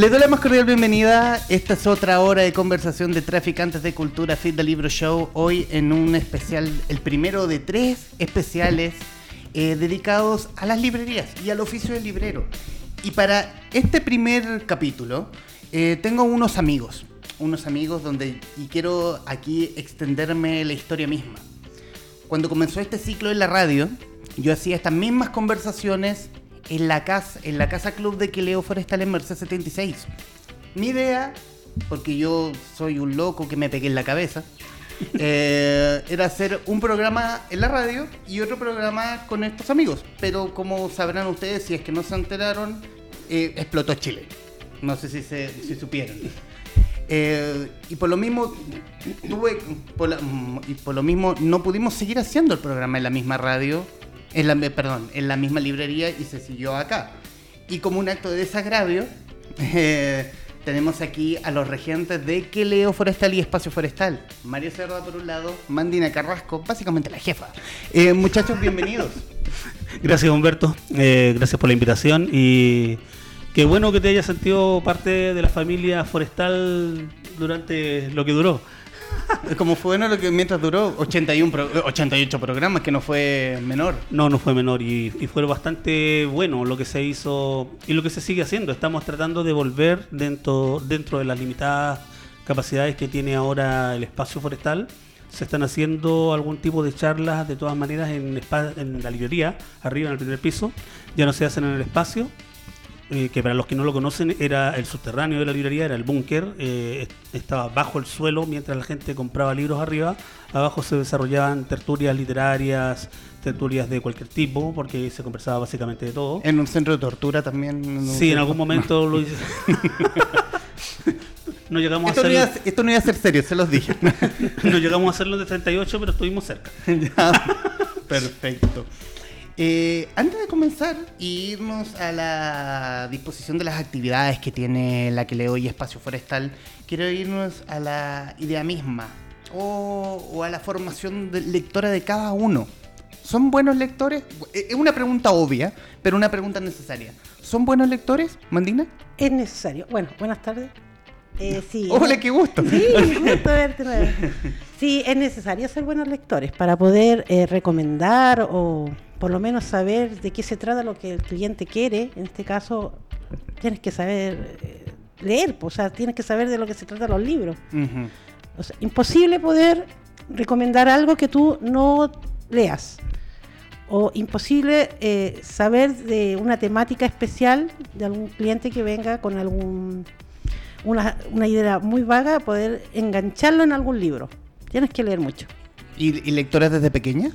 Les doy la más cordial bienvenida. Esta es otra hora de conversación de traficantes de cultura Fit the Libro Show. Hoy en un especial, el primero de tres especiales eh, dedicados a las librerías y al oficio del librero. Y para este primer capítulo eh, tengo unos amigos, unos amigos donde y quiero aquí extenderme la historia misma. Cuando comenzó este ciclo en la radio, yo hacía estas mismas conversaciones en la casa, en la casa club de Queleo Forestal en Merced 76. Mi idea, porque yo soy un loco que me pegué en la cabeza, eh, era hacer un programa en la radio y otro programa con estos amigos. Pero como sabrán ustedes, si es que no se enteraron, eh, explotó Chile. No sé si, se, si supieron. Eh, y por lo mismo tuve por la- y por lo mismo no pudimos seguir haciendo el programa en la misma radio en la, perdón en la misma librería y se siguió acá. Y como un acto de desagravio eh, tenemos aquí a los regentes de Queleo Forestal y Espacio Forestal. Mario Cerda por un lado Mandina Carrasco básicamente la jefa. Eh, muchachos bienvenidos. Gracias Humberto, Eh, gracias por la invitación y qué bueno que te hayas sentido parte de la familia forestal durante lo que duró. como fue bueno lo que mientras duró 81 pro- 88 programas que no fue menor No, no fue menor y, fue bastante bueno lo que se hizo y lo que se sigue haciendo. Estamos tratando de volver dentro, dentro de las limitadas capacidades que tiene ahora el espacio forestal. Se están haciendo algún tipo de charlas de todas maneras en, en la librería, arriba en el primer piso. Ya no se hacen en el espacio, eh, que para los que no lo conocen era el subterráneo de la librería, era el búnker, eh, est- estaba bajo el suelo mientras la gente compraba libros arriba, abajo se desarrollaban tertulias literarias, tertulias de cualquier tipo, porque se conversaba básicamente de todo. en un centro de tortura también Sí, en algún momento lo hice. no llegamos a esto no, iba a, hacerlo, esto no iba a ser serio se los dije no llegamos a hacerlo de 38, pero estuvimos cerca. Ya, Perfecto. Eh, antes de comenzar y irnos a la disposición de las actividades que tiene la que le doy Espacio Forestal, quiero irnos a la idea misma o, o a la formación de- lectora de cada uno. ¿Son buenos lectores? Eh, Es una pregunta obvia, pero una pregunta necesaria. ¿Son buenos lectores, Mandina? Es necesario. Bueno, buenas tardes. Eh, sí, Hola, qué gusto. Sí, gusto verte. Sí, es necesario ser buenos lectores para poder eh, recomendar o por lo menos saber de qué se trata lo que el cliente quiere. En este caso, tienes que saber eh, leer, o sea, tienes que saber de lo que se trata los libros. O sea, imposible poder recomendar algo que tú no leas. O imposible eh, saber de una temática especial de algún cliente que venga con algún una, una idea muy vaga, poder engancharlo en algún libro. Tienes que leer mucho. ¿Y, y lectoras desde pequeña?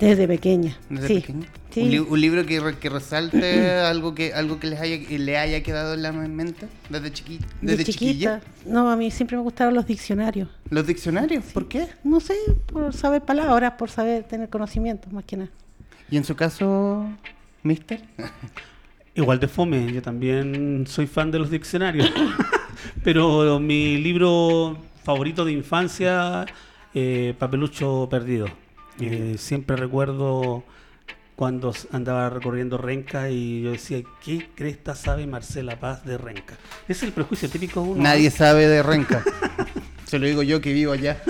Desde pequeña. ¿Desde sí. pequeña? sí. ¿Un, li- un libro que, re- que resalte algo que algo que les haya le haya quedado en la mente desde chiqui De desde chiquilla? chiquita. No, a mí siempre me gustaron los diccionarios. Los diccionarios, ¿por qué? No sé, por saber palabras, por saber tener conocimientos, más que nada. Y en su caso, Mister, Igual de fome, yo también soy fan de los diccionarios. Pero mi libro favorito de infancia, eh, Papelucho Perdido. Eh, siempre recuerdo cuando andaba recorriendo Renca y yo decía, ¿qué cresta sabe Marcela Paz de Renca? Es el prejuicio típico uno. nadie sabe de Renca. Se lo digo yo que vivo allá.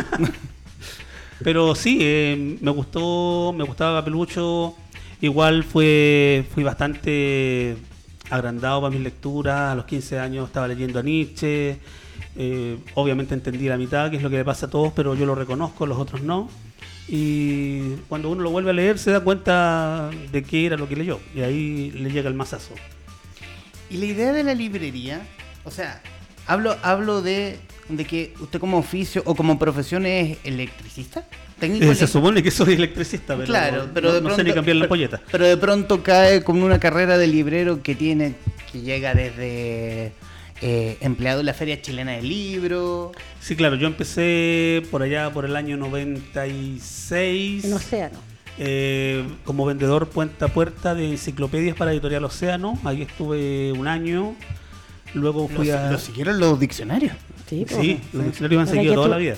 Pero sí, eh, me gustó, me gustaba Papelucho. Igual fue, fui bastante agrandado para mis lecturas. A los 15 años estaba leyendo a Nietzsche. Eh, obviamente entendí la mitad, que es lo que le pasa a todos, pero yo lo reconozco, los otros no. Y cuando uno lo vuelve a leer se da cuenta de qué era lo que leyó. Y ahí le llega el mazazo. Y la idea de la librería, o sea, hablo hablo de, de que usted como oficio o como profesión es electricista, técnico. Eh, se supone que soy electricista, pero, claro, pero no, de no pronto, sé ni cambiar la pero- polleta. Pero de pronto cae con una carrera de librero que tiene que llega desde eh, empleado en la Feria Chilena del Libro. Sí, claro, yo empecé por allá por el año 96. En océano. eh, como vendedor puerta a puerta de enciclopedias para Editorial Océano. Ahí estuve un año. Luego fui a. lo siguieron los diccionarios. Sí, pues, Sí, los diccionarios me han seguido toda tú- la vida.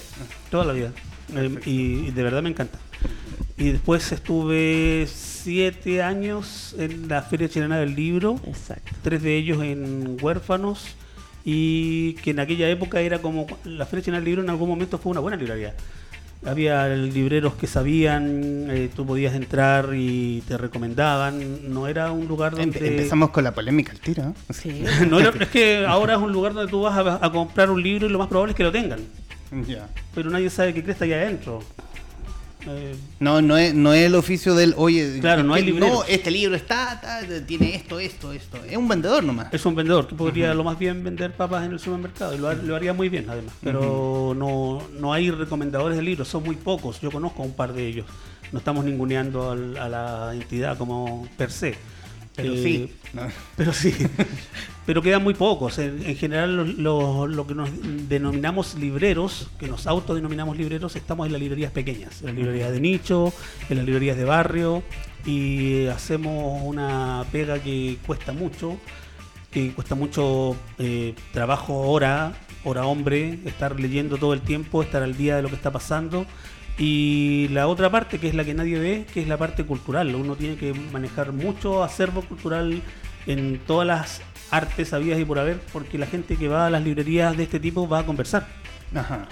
Toda la vida. Eh, y, y de verdad me encanta. Y después estuve siete años en la Feria Chilena del Libro. Exacto. Tres de ellos en huérfanos y que en aquella época era como la Feria Nacional del Libro en algún momento fue una buena librería. Había libreros que sabían, eh, tú podías entrar y te recomendaban, no era un lugar Empe- donde... Empezamos con la polémica al tiro. ¿no? Sí. No era- es que ahora es un lugar donde tú vas a, a comprar un libro y lo más probable es que lo tengan, Ya. pero nadie sabe qué cresta hay adentro. Eh, No, no es, no es el oficio del, oye, Claro, no hay librero. No, este libro está, ta, tiene esto, esto, esto. Es un vendedor nomás. Es un vendedor que podría lo más bien vender papas en el supermercado y lo, lo haría muy bien además. Pero no, no hay recomendadores de libros, son muy pocos. Yo conozco a un par de ellos. No estamos ninguneando al- a la entidad como per se. Pero Eh, sí. ¿no? Pero sí. pero quedan muy pocos. En, en general lo, lo- lo que nos denominamos libreros, que nos autodenominamos libreros, estamos en las librerías pequeñas, en las librerías de nicho, en las librerías de barrio y hacemos una pega que cuesta mucho, que cuesta mucho eh, trabajo hora, hora hombre, estar leyendo todo el tiempo, estar al día de lo que está pasando. Y la otra parte, que es la que nadie ve, que es la parte cultural. Uno tiene que manejar mucho acervo cultural en todas las artes habidas y por haber, porque la gente que va a las librerías de este tipo va a conversar. Ajá.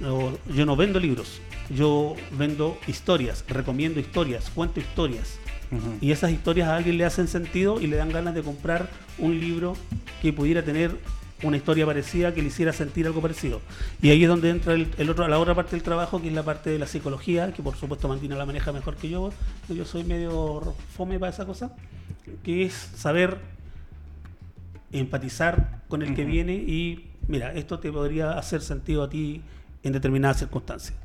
No, yo no vendo libros, yo vendo historias, recomiendo historias, cuento historias. Y esas historias a alguien le hacen sentido y le dan ganas de comprar un libro que pudiera tener una historia parecida, que le hiciera sentir algo parecido. Y ahí es donde entra el, el otro, la otra parte del trabajo, que es la parte de la psicología, que por supuesto Martina la maneja mejor que yo. Yo soy medio fome para esa cosa, que es saber empatizar con el que viene y, mira, esto te podría hacer sentido a ti en determinadas circunstancias.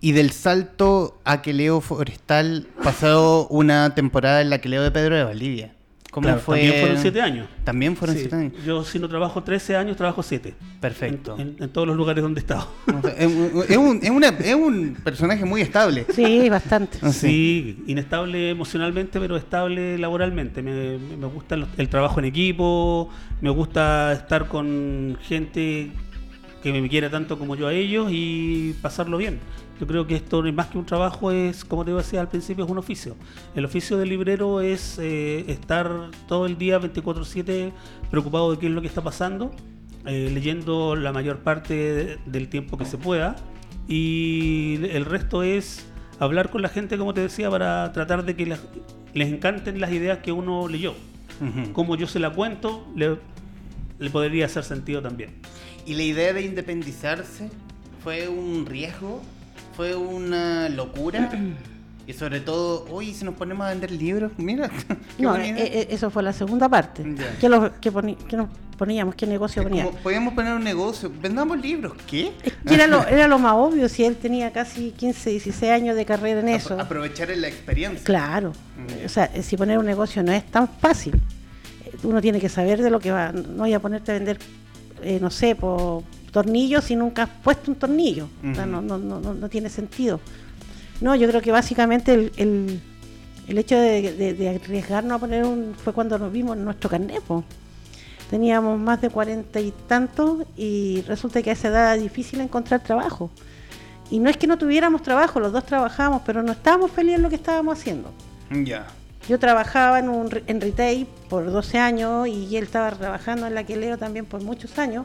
Y del salto a que Leo Forestal pasó una temporada en la que Leo de Pedro de Valdivia. ¿Cómo Claro, fue? También fueron siete años. También fueron Sí, siete años. Yo si no trabajo 13 años, trabajo 7. Perfecto. En, en- en todos los lugares donde he estado. O sea, es, un- es un, es una- es un personaje muy estable. Sí, bastante. Ah, Sí, inestable emocionalmente, pero estable laboralmente. Me, me- me gusta el, el trabajo en equipo, me gusta estar con gente que me quiera tanto como yo a ellos y pasarlo bien. Yo creo que esto más que un trabajo es, como te decía al principio, es un oficio. El oficio del librero es eh, estar todo el día 24/7 preocupado de qué es lo que está pasando, eh, leyendo la mayor parte de- del tiempo que se pueda y el resto es hablar con la gente, como te decía, para tratar de que las- les encanten las ideas que uno leyó. Ujú. Como yo se la cuento, le, le podría hacer sentido también. ¿Y la idea de independizarse fue un riesgo? ¿Fue una locura? Y sobre todo, oye, si nos ponemos a vender libros, mira. No, eh, eh, eso fue la segunda parte. ¿Qué, lo- qué poni- qué nos poníamos? ¿Qué negocio poníamos? podíamos poner un negocio, vendamos libros, ¿qué? Era lo, era lo más obvio, si él tenía casi 15, 16 años de carrera en eso. Apro- aprovechar la experiencia. Claro. O sea, si poner un negocio no es tan fácil. Eh, Uno tiene que saber de lo que va. No voy a ponerte a vender, eh, no sé, por tornillos si nunca has puesto un tornillo. O sea, no, no, no, no, tiene sentido. No, yo creo que básicamente el, el, el hecho de, de- de arriesgarnos a poner un. fue cuando nos vimos en nuestro carnet. po. Teníamos más de cuarenta y tantos y resulta que a esa edad era difícil encontrar trabajo. Y no es que no tuviéramos trabajo, los dos trabajábamos, pero no estábamos felices en lo que estábamos haciendo. Ya. Yo trabajaba en, un, en retail por 12 años y él estaba trabajando en la que leo también por muchos años,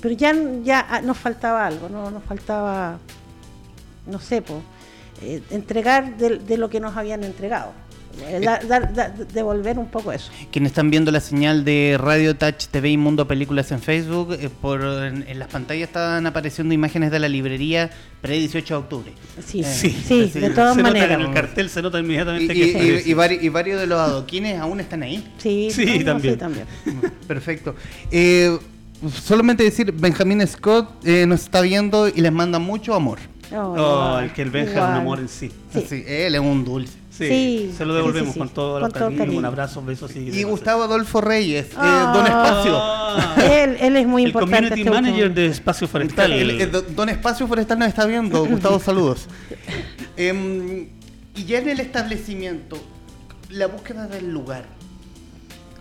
pero ya, ya ah, nos faltaba algo, ¿no? nos faltaba, no sé, po, eh, entregar de, lo que nos habían entregado, dar- dar- dar- devolver un poco eso. Quienes están viendo la señal de Radio Touch TV y Mundo Películas en Facebook, eh, por en, en las pantallas están apareciendo imágenes de la librería pre-18 de octubre. Sí, Eh, sí, sí, de todas se nota maneras. en el cartel se nota inmediatamente y- que y- y vari- y varios de los adoquines aún están ahí. Sí, Sí, no, no, también. también. Perfecto. Eh, solamente decir, Benjamín Scott eh, nos está viendo y les manda mucho amor. Oh, Oh, el que el Benja es un amor en sí. Sí. Así, él es un dulce. Sí, Sí, se lo devolvemos sí, sí. con todo Con el cariño, cariño. un abrazo, besos y Y Gustavo Adolfo Reyes, eh, Ah. Don Espacio. Él, él es muy el importante. community este último- manager de Espacio Forestal. El- el do- don Espacio Forestal nos está viendo. Gustavo, saludos. Em, y ya en el establecimiento, la búsqueda del lugar.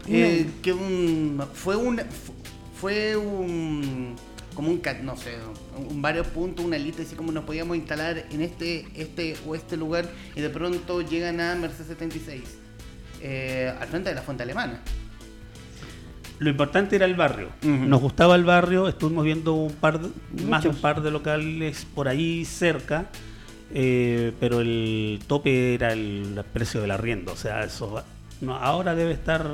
Eh, que un, fue un fu- fue un como un no sé un varios puntos una lista así como nos podíamos instalar en este este o este lugar y de pronto llegan a Mercedes 76 eh, al frente de la fuente alemana lo importante era el barrio. Nos gustaba el barrio, estuvimos viendo un par de- más de un par de locales por ahí cerca, eh, pero el tope era el, precio del arriendo. O sea, eso no, ahora debe estar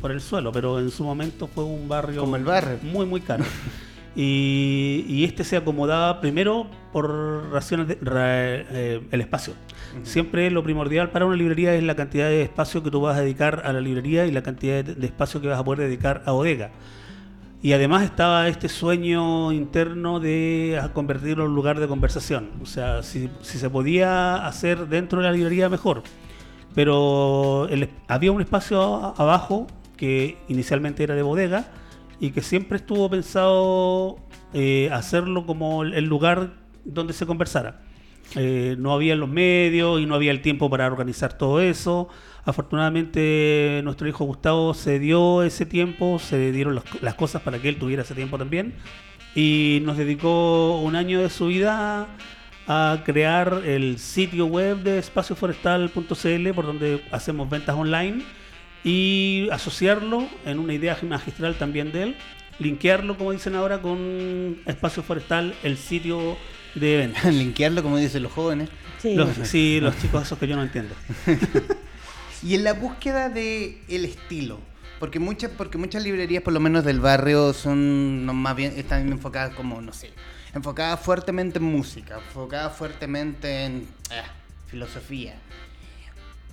por el suelo, pero en su momento fue un barrio Como el barrio. muy, muy caro. Y, y este se acomodaba primero por razones de ra- eh, el espacio. Siempre lo primordial para una librería es la cantidad de espacio que tú vas a dedicar a la librería y la cantidad de, de espacio que vas a poder dedicar a bodega. Y además estaba este sueño interno de convertirlo en un lugar de conversación. O sea, si, si se podía hacer dentro de la librería, mejor. Pero el- había un espacio abajo que inicialmente era de bodega y que siempre estuvo pensado eh, hacerlo como el- lugar donde se conversara. Eh, no había los medios y no había el tiempo para organizar todo eso. Afortunadamente nuestro hijo Gustavo se dio ese tiempo, se dieron las, las cosas para que él tuviera ese tiempo también y nos dedicó un año de su vida a crear el sitio web de espacioforestal.cl por donde hacemos ventas online y asociarlo en una idea magistral también de él, linkearlo como dicen ahora con Espacio Forestal, el sitio de eventos. Linkearlo, como dicen los jóvenes. Sí. Los, sí, los chicos esos que yo no entiendo. Y en la búsqueda de el estilo, porque muchas, porque muchas librerías, por lo menos del barrio, son no, más bien están enfocadas como, no sé, enfocadas fuertemente en música, enfocadas fuertemente en ah, filosofía.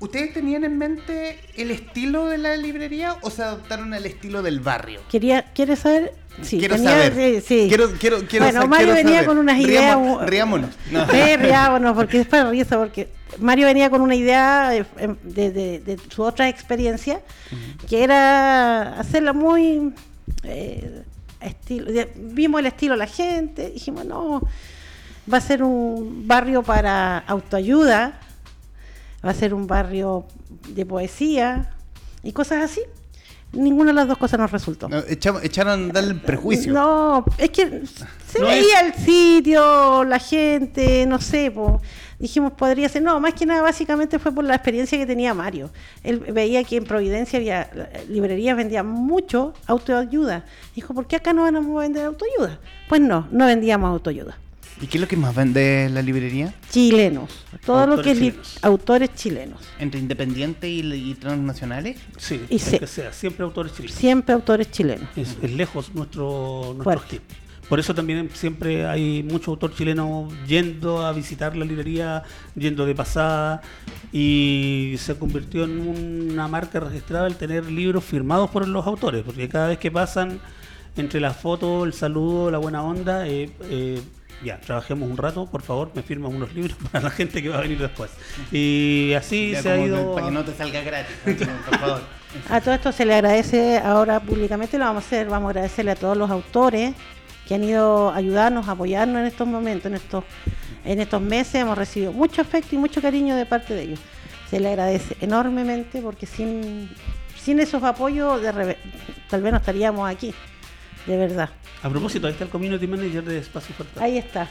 ¿Ustedes tenían en mente el estilo de la librería o se adaptaron al estilo del barrio? Quería, ¿Quieres saber? Sí, quiero tenía- saber. sí, sí. Quiero, quiero, quiero bueno, sa- Mario quiero venía saber. con unas ideas. Riamo- riámonos. No. Sí, riámonos, porque después risa, porque Mario venía con una idea eh, em, de, de- de su otra experiencia, que era hacerla muy eh, estilo. vimos el estilo de la gente, dijimos, no, va a ser un barrio para autoayuda, va a ser un barrio de poesía y cosas así. Ninguna de las dos cosas nos resultó. No, echamos- echaron darle el prejuicio. No, es que se No veía el sitio, la gente, no sé, po. dijimos podría ser, no, más que nada básicamente fue por la experiencia que tenía Mario. Él veía que en Providencia había eh, librerías vendían mucho autoayuda. Dijo, ¿por qué acá no van a vender autoayuda? Pues no, no vendíamos autoayuda. ¿Y qué es lo que más vende la librería? Chilenos, todo lo que es Autores chilenos. autores chilenos. ¿Entre independientes y, y transnacionales? Sí, Y se- que sea, siempre autores chilenos. Siempre autores chilenos. Es, es lejos nuestro, nuestro hit. Por eso también siempre hay mucho autor chileno yendo a visitar la librería, yendo de pasada, y se convirtió en una marca registrada el tener libros firmados por los autores, porque cada vez que pasan entre la foto, el saludo, la buena onda, eh, eh, ya, trabajemos un rato, por favor, me firman unos libros para la gente que va a venir después. Y así Ya se ha ido... Para que no te salga gratis, por favor. A todo esto se le agradece ahora públicamente, lo vamos a hacer, vamos a agradecerle a todos los autores que han ido a ayudarnos, a apoyarnos en estos momentos, en estos, en estos meses, hemos recibido mucho afecto y mucho cariño de parte de ellos. Se le agradece enormemente porque sin, sin esos apoyos de tal vez no estaríamos aquí, de verdad. A propósito, ahí está el community manager de Espacio Fortal. Ahí está.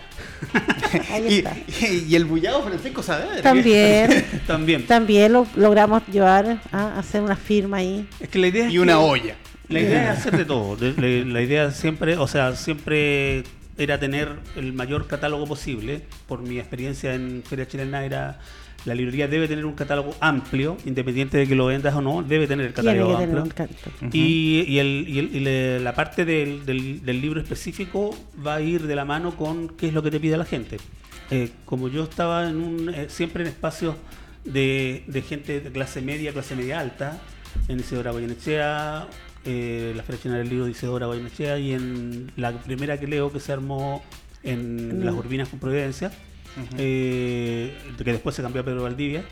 Ahí Y, está. y- y el bullado Francisco Saavedra. También, También. también lo logramos llevar a hacer una firma ahí. Es que la idea es Y una que- olla. La idea es hacer de todo. De- de- La idea siempre, o sea, siempre era tener el mayor catálogo posible. Por mi experiencia en Feria Chilena era la librería debe tener un catálogo amplio, independiente de que lo vendas o no, debe tener el catálogo que tener amplio. un canto. Y, y el- y el- y le- la parte del, del- del libro específico va a ir de la mano con qué es lo que te pide la gente. Eh, como yo estaba en un, eh, siempre en espacios de, de gente de clase media, clase media alta, en Isidora Goyenechea, eh, la Feria Chilena del Libro de Isidora Goyenechea y en la primera que leo que se armó en Mm. Las Urbinas con Providencia, eh, que después se cambió a Pedro Valdivia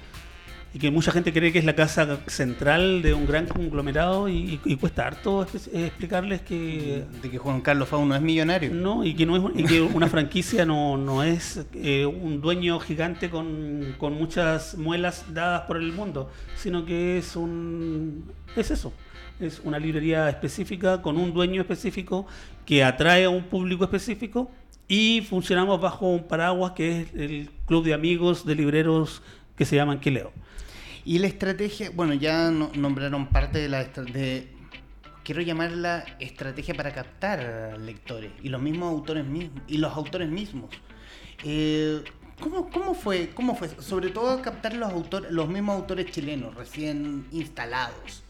y que mucha gente cree que es la casa central de un gran conglomerado y, y- cuesta harto explicarles que De que Juan Carlos Fauno es millonario. no y que no es y que una franquicia no, no es eh, un dueño gigante con, con muchas muelas dadas por el mundo sino que es un es eso es una librería específica con un dueño específico que atrae a un público específico y funcionamos bajo un paraguas que es el club de amigos de libreros que se llaman Quileo. Y la estrategia, bueno, ya no- nombraron parte de la de quiero llamarla estrategia para captar lectores y los mismos autores mismos y los autores mismos. Eh, ¿cómo, cómo fue? ¿Cómo fue? Sobre todo captar los autores, los mismos autores chilenos recién instalados.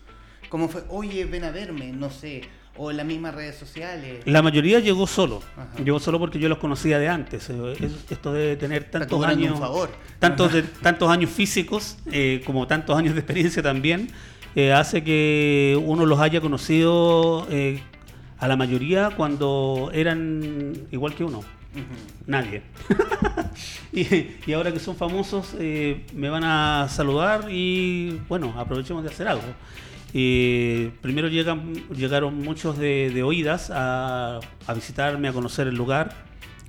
¿Cómo fue? Oye, ven a verme, no sé, o en las mismas redes sociales. La mayoría llegó solo. Ajá. Llegó solo porque yo los conocía de antes. Eh, es- esto de tener tantos años, favor. tantos, de- tantos años físicos eh, como tantos años de experiencia también, eh, hace que uno los haya conocido eh, a la mayoría cuando eran igual que uno. Nadie. y, y ahora que son famosos, eh, me van a saludar y bueno, aprovechemos de hacer algo. Eh, primero llegan, llegaron muchos de, de oídas a, a visitarme, a conocer el lugar,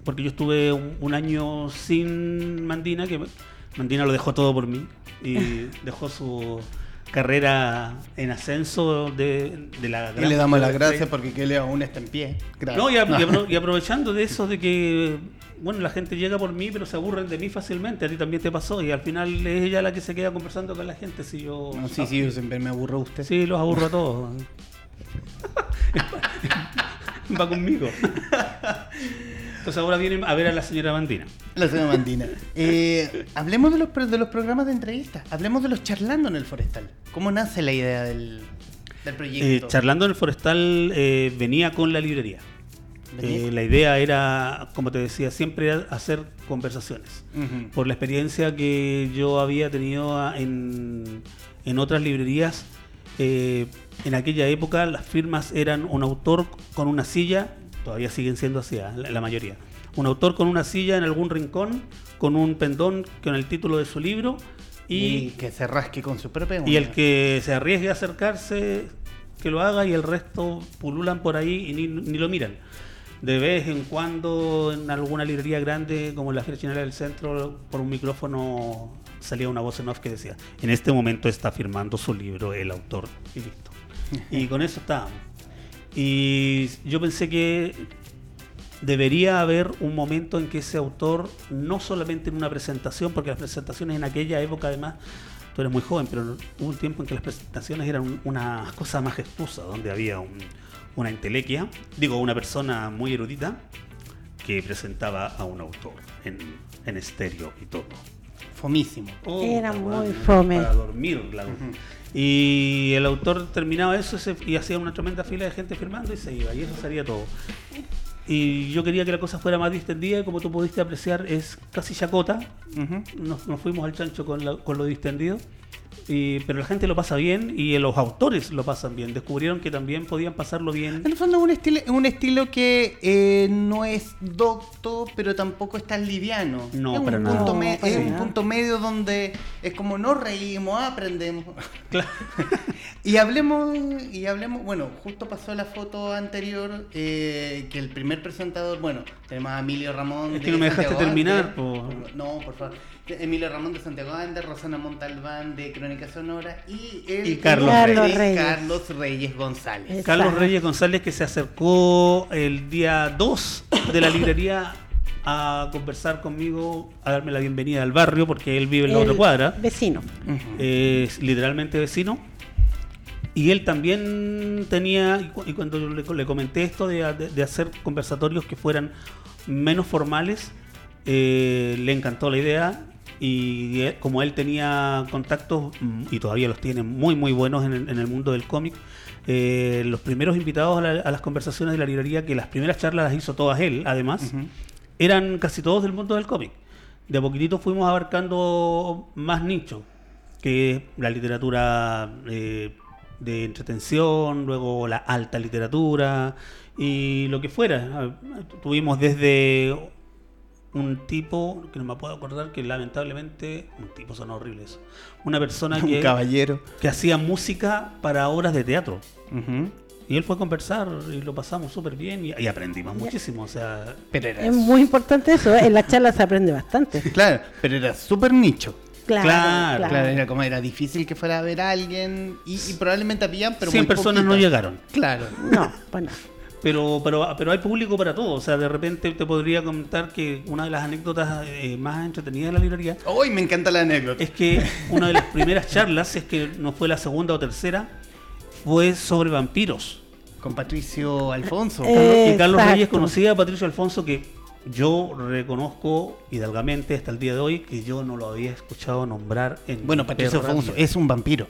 porque yo estuve un, un año sin Mandina, que Mandina lo dejó todo por mí y dejó su carrera en ascenso de, de la Y le damos las gracias porque Kelly aún está en pie. Gracias. no, a- y aprovechando de eso de que, bueno, la gente llega por mí, pero se aburren de mí fácilmente. A ti también te pasó. Y al final es ella la que se queda conversando con la gente. Si yo. No, sí, sí, yo siempre me aburro de usted. Sí, los aburro a todos. Va conmigo. Entonces ahora vienen a ver a la señora Bandina. La señora Mandina. Eh, hablemos de los, de los programas de entrevistas. Hablemos de los charlando en el forestal. ¿Cómo nace la idea del, del Eh, proyecto? charlando en el forestal eh, venía con la librería. Eh, la idea era, como te decía, siempre hacer conversaciones. Por la experiencia que yo había tenido a- en, en otras librerías. eh, en aquella época las firmas eran un autor con una silla, todavía siguen siendo así, ¿ah? la, la mayoría. Un autor con una silla en algún rincón, con un pendón con el título de su libro y, y, que se rasque con su propia y el que se arriesgue a acercarse, que lo haga y el resto pululan por ahí y ni, ni lo miran. De vez en cuando en alguna librería grande como la Chilena del Centro, por un micrófono salía una voz en off que decía, en este momento está firmando su libro el autor y listo. Y con eso estábamos. Y yo pensé que debería haber un momento en que ese autor, no solamente en una presentación, porque las presentaciones en aquella época además, tú eres muy joven, pero hubo un tiempo en que las presentaciones eran un- una cosa majestuosa, donde había un- una intelequia, digo, una persona muy erudita, que presentaba a un autor en, en estéreo y todo. Fomísimo. Era puta, muy fome. Para dormir. la- Y el autor terminaba eso se- y hacía una tremenda fila de gente firmando y se iba. Y eso sería todo. Y yo quería que la cosa fuera más distendida y como tú pudiste apreciar es casi chacota. Ujú. Nos, nos fuimos al chancho con, la- con lo distendido. Y, pero la gente lo pasa bien y los autores lo pasan bien. Descubrieron que también podían pasarlo bien. En el fondo es un estilo, un estilo que eh, no es docto, pero tampoco es tan liviano. No, es un nada. punto No, para es un punto medio donde es como nos reímos, aprendemos. Claro. y hablemos, y hablemos, bueno, justo pasó la foto anterior eh, que el primer presentador, bueno, tenemos a Emilio Ramón. Es que no me dejaste Santiago terminar, po. No, por favor. Emilio Ramón de Santiago Ande, Rosana Montalbán de Crónica Sonora y, el Y Carlos Carlos Reyes. Reyes. Carlos Reyes González. Exacto. Carlos Reyes González que se acercó el día 2 de la librería a conversar conmigo, a darme la bienvenida al barrio porque él vive en la El otra cuadra. Vecino. Es literalmente vecino. Y él también tenía, y cu- y cuando le, le comenté esto de, de- de hacer conversatorios que fueran menos formales, eh, le encantó la idea. Y él- como él tenía contactos, mm, y todavía los tiene muy, muy buenos en el, en el mundo del cómic, eh, los primeros invitados a, la- a las conversaciones de la librería, que las primeras charlas las hizo todas él, además, eran casi todos del mundo del cómic. De a poquitito fuimos abarcando más nichos, que es la literatura eh, de entretención, luego la alta literatura y lo que fuera. Ah, Tuvimos desde un tipo, que no me puedo acordar, que lamentablemente, un tipo son horribles, una persona Un que, caballero. que hacía música para obras de teatro. Y él fue a conversar y lo pasamos súper bien y, y aprendimos muchísimo. O sea, Pero era Es muy importante eso, ¿eh? en la charla se aprende bastante. Claro, pero era súper nicho. Claro, Claro, era como era difícil que fuera a ver a alguien y, y probablemente habían, pero 100 muy personas no llegaron. Claro. No, bueno. Pero, pero, pero hay público para todo. O sea, de repente te podría comentar que una de las anécdotas eh, más entretenidas de la librería Hoy me encanta la anécdota. es que una de las primeras charlas, si es que no fue la segunda o tercera, fue sobre vampiros. Con Patricio Alfonso. Eh, y Carlos Reyes conocía a Patricio Alfonso que yo reconozco hidalgamente hasta el día de hoy que yo no lo había escuchado nombrar en bueno, Patricio Alfonso es un vampiro.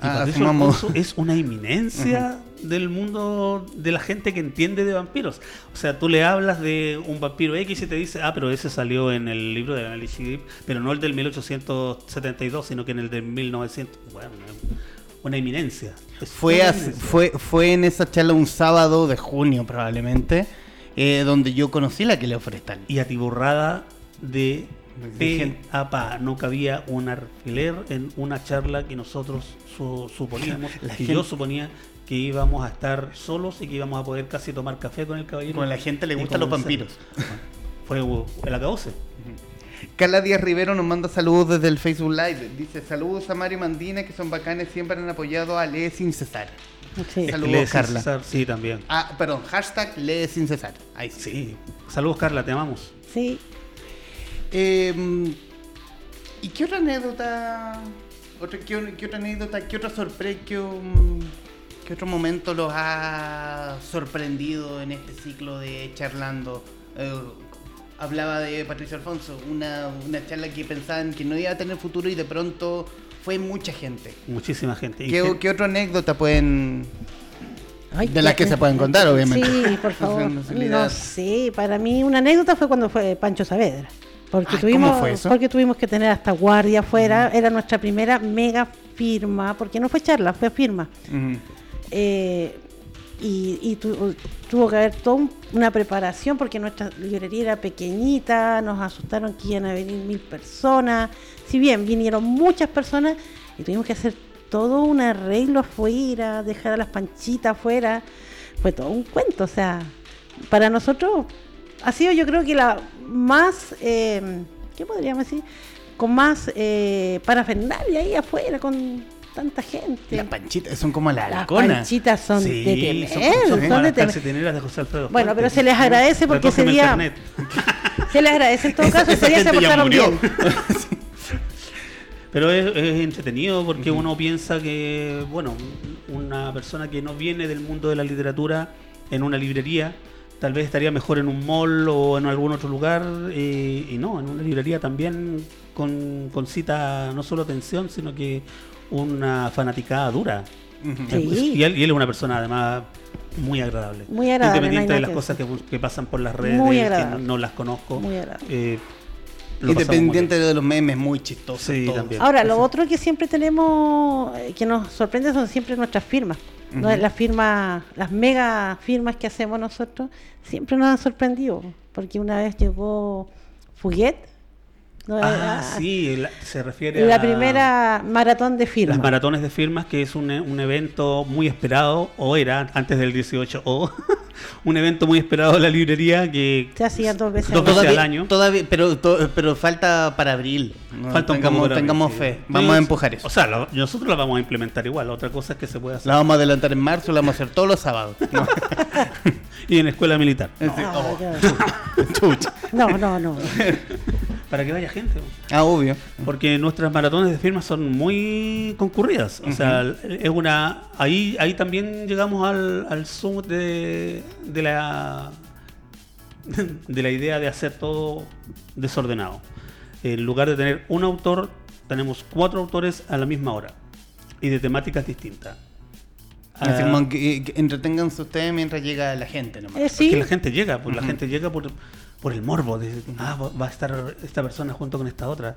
Ah, Patricio asumamos- Alfonso es una eminencia del mundo de la gente que entiende de vampiros. O sea, tú le hablas de un vampiro X y te dice, ah, pero ese salió en el libro de Annalise Grip, pero no el del 1872, sino que en el del 1900. Bueno, una eminencia. Es Fue, una así- eminencia. fue, fue en esa charla un sábado de junio probablemente, eh, donde yo conocí la que le Forestal. y atiborrada de De pe gente. a pa. No cabía un alfiler en una charla que nosotros su- suponíamos, La que gente- yo suponía que íbamos a estar solos y que íbamos a poder casi tomar café con el caballero. Como a la gente le gustan los vampiros. Fue el acabose. Carla Díaz Rivero nos manda saludos desde el Facebook Live. Dice saludos a Mario Mandina, que son bacanes, siempre han apoyado a Lee sin cesar. Sí. Saludos, Lee sin Carla. cesar, sí, también. Ah, perdón, hashtag Lee sin cesar. Ahí sí. Sí. Saludos, Carla, te amamos. Sí. Eh, ¿Y qué otra anécdota? Otra, qué, qué otra anécdota? ¿Qué otra sorpresa? Qué, um, qué otro momento los ha sorprendido en este ciclo de charlando? Eh, hablaba de Patricio Alfonso, una, una charla que pensaban que no iba a tener futuro y de pronto fue mucha gente. Muchísima gente. ¿Qué, otra anécdota pueden Ay, De las que se pueden contar, obviamente. Sí, por favor. No sé, para mí una anécdota fue cuando fue Pancho Saavedra. Porque Ay, tuvimos, ¿cómo fue eso? porque tuvimos que tener hasta guardia afuera. Era nuestra primera mega firma, porque no fue charla, fue firma. Eh, y y tu- tuvo que haber toda un- una preparación porque nuestra librería era pequeñita, nos asustaron que iban a venir mil personas. Si bien vinieron muchas personas y tuvimos que hacer todo un arreglo afuera, dejar a las panchitas afuera, fue todo un cuento. O sea, para nosotros ha sido yo creo que la más, eh, ¿qué podríamos decir? Con más eh, parafernalia ahí afuera, con tanta gente. Las panchitas son como las Las panchitas son Sí, de temer, son- son, son como de temer. de José Alfredo Bueno, Fuentes. pero se les agradece porque ese día- carnet. Se les agradece en todo Esa- caso, ese día se portaron bien. Pero es, es entretenido porque uno piensa que, bueno, una persona que no viene del mundo de la literatura en una librería, tal vez estaría mejor en un mall o en algún otro lugar, eh, y no, en una librería también con, con cita no solo atención, sino que una fanaticada dura. Sí. Y él, y él es una persona además muy agradable. Muy agradable, no Independiente de las que cosas que, que pasan por las redes, Muy que no, no las conozco. Muy agradable. eh, lo Independiente de los memes, muy chistoso. Sí, todo. también. Ahora, lo otro que siempre tenemos, eh, que nos sorprende son siempre nuestras firmas. ¿No? Ujú. Las firmas, las mega firmas que hacemos nosotros, siempre nos han sorprendido. Porque una vez llegó Fuguet. ¿no? Ah, Ah, sí, la- se refiere La a primera maratón de firmas. las maratones de firmas, que es un, e- un evento muy esperado, o era antes del 18, o un evento muy esperado de la librería que Se hacía dos veces Dos al año. veces Todavía, al año. todavía- pero, to- pero falta para abril. No, falta un poco tengamos, para tengamos ver, fe. sí. Vamos Sí, a empujar eso. O sea, lo- nosotros la vamos a implementar igual, otra cosa es que se puede hacer. La vamos a adelantar en marzo, la vamos a hacer todos los sábados. No, Y en escuela militar, Sí, Ah, oh. No, no, no. para que vaya gente. Ah, obvio. Porque nuestras maratones de firmas son muy concurridas. O sea, es una. Ahí, ahí también llegamos al, al zoom de, de la de la idea de hacer todo desordenado. En lugar de tener un autor, tenemos cuatro autores a la misma hora y de temáticas distintas. Así Ah, como que, que entreténganse ustedes mientras llega la gente nomás. Eh, sí, Porque la gente llega, pues la gente llega por, por el morbo de, ah, va- a estar esta persona junto con esta otra.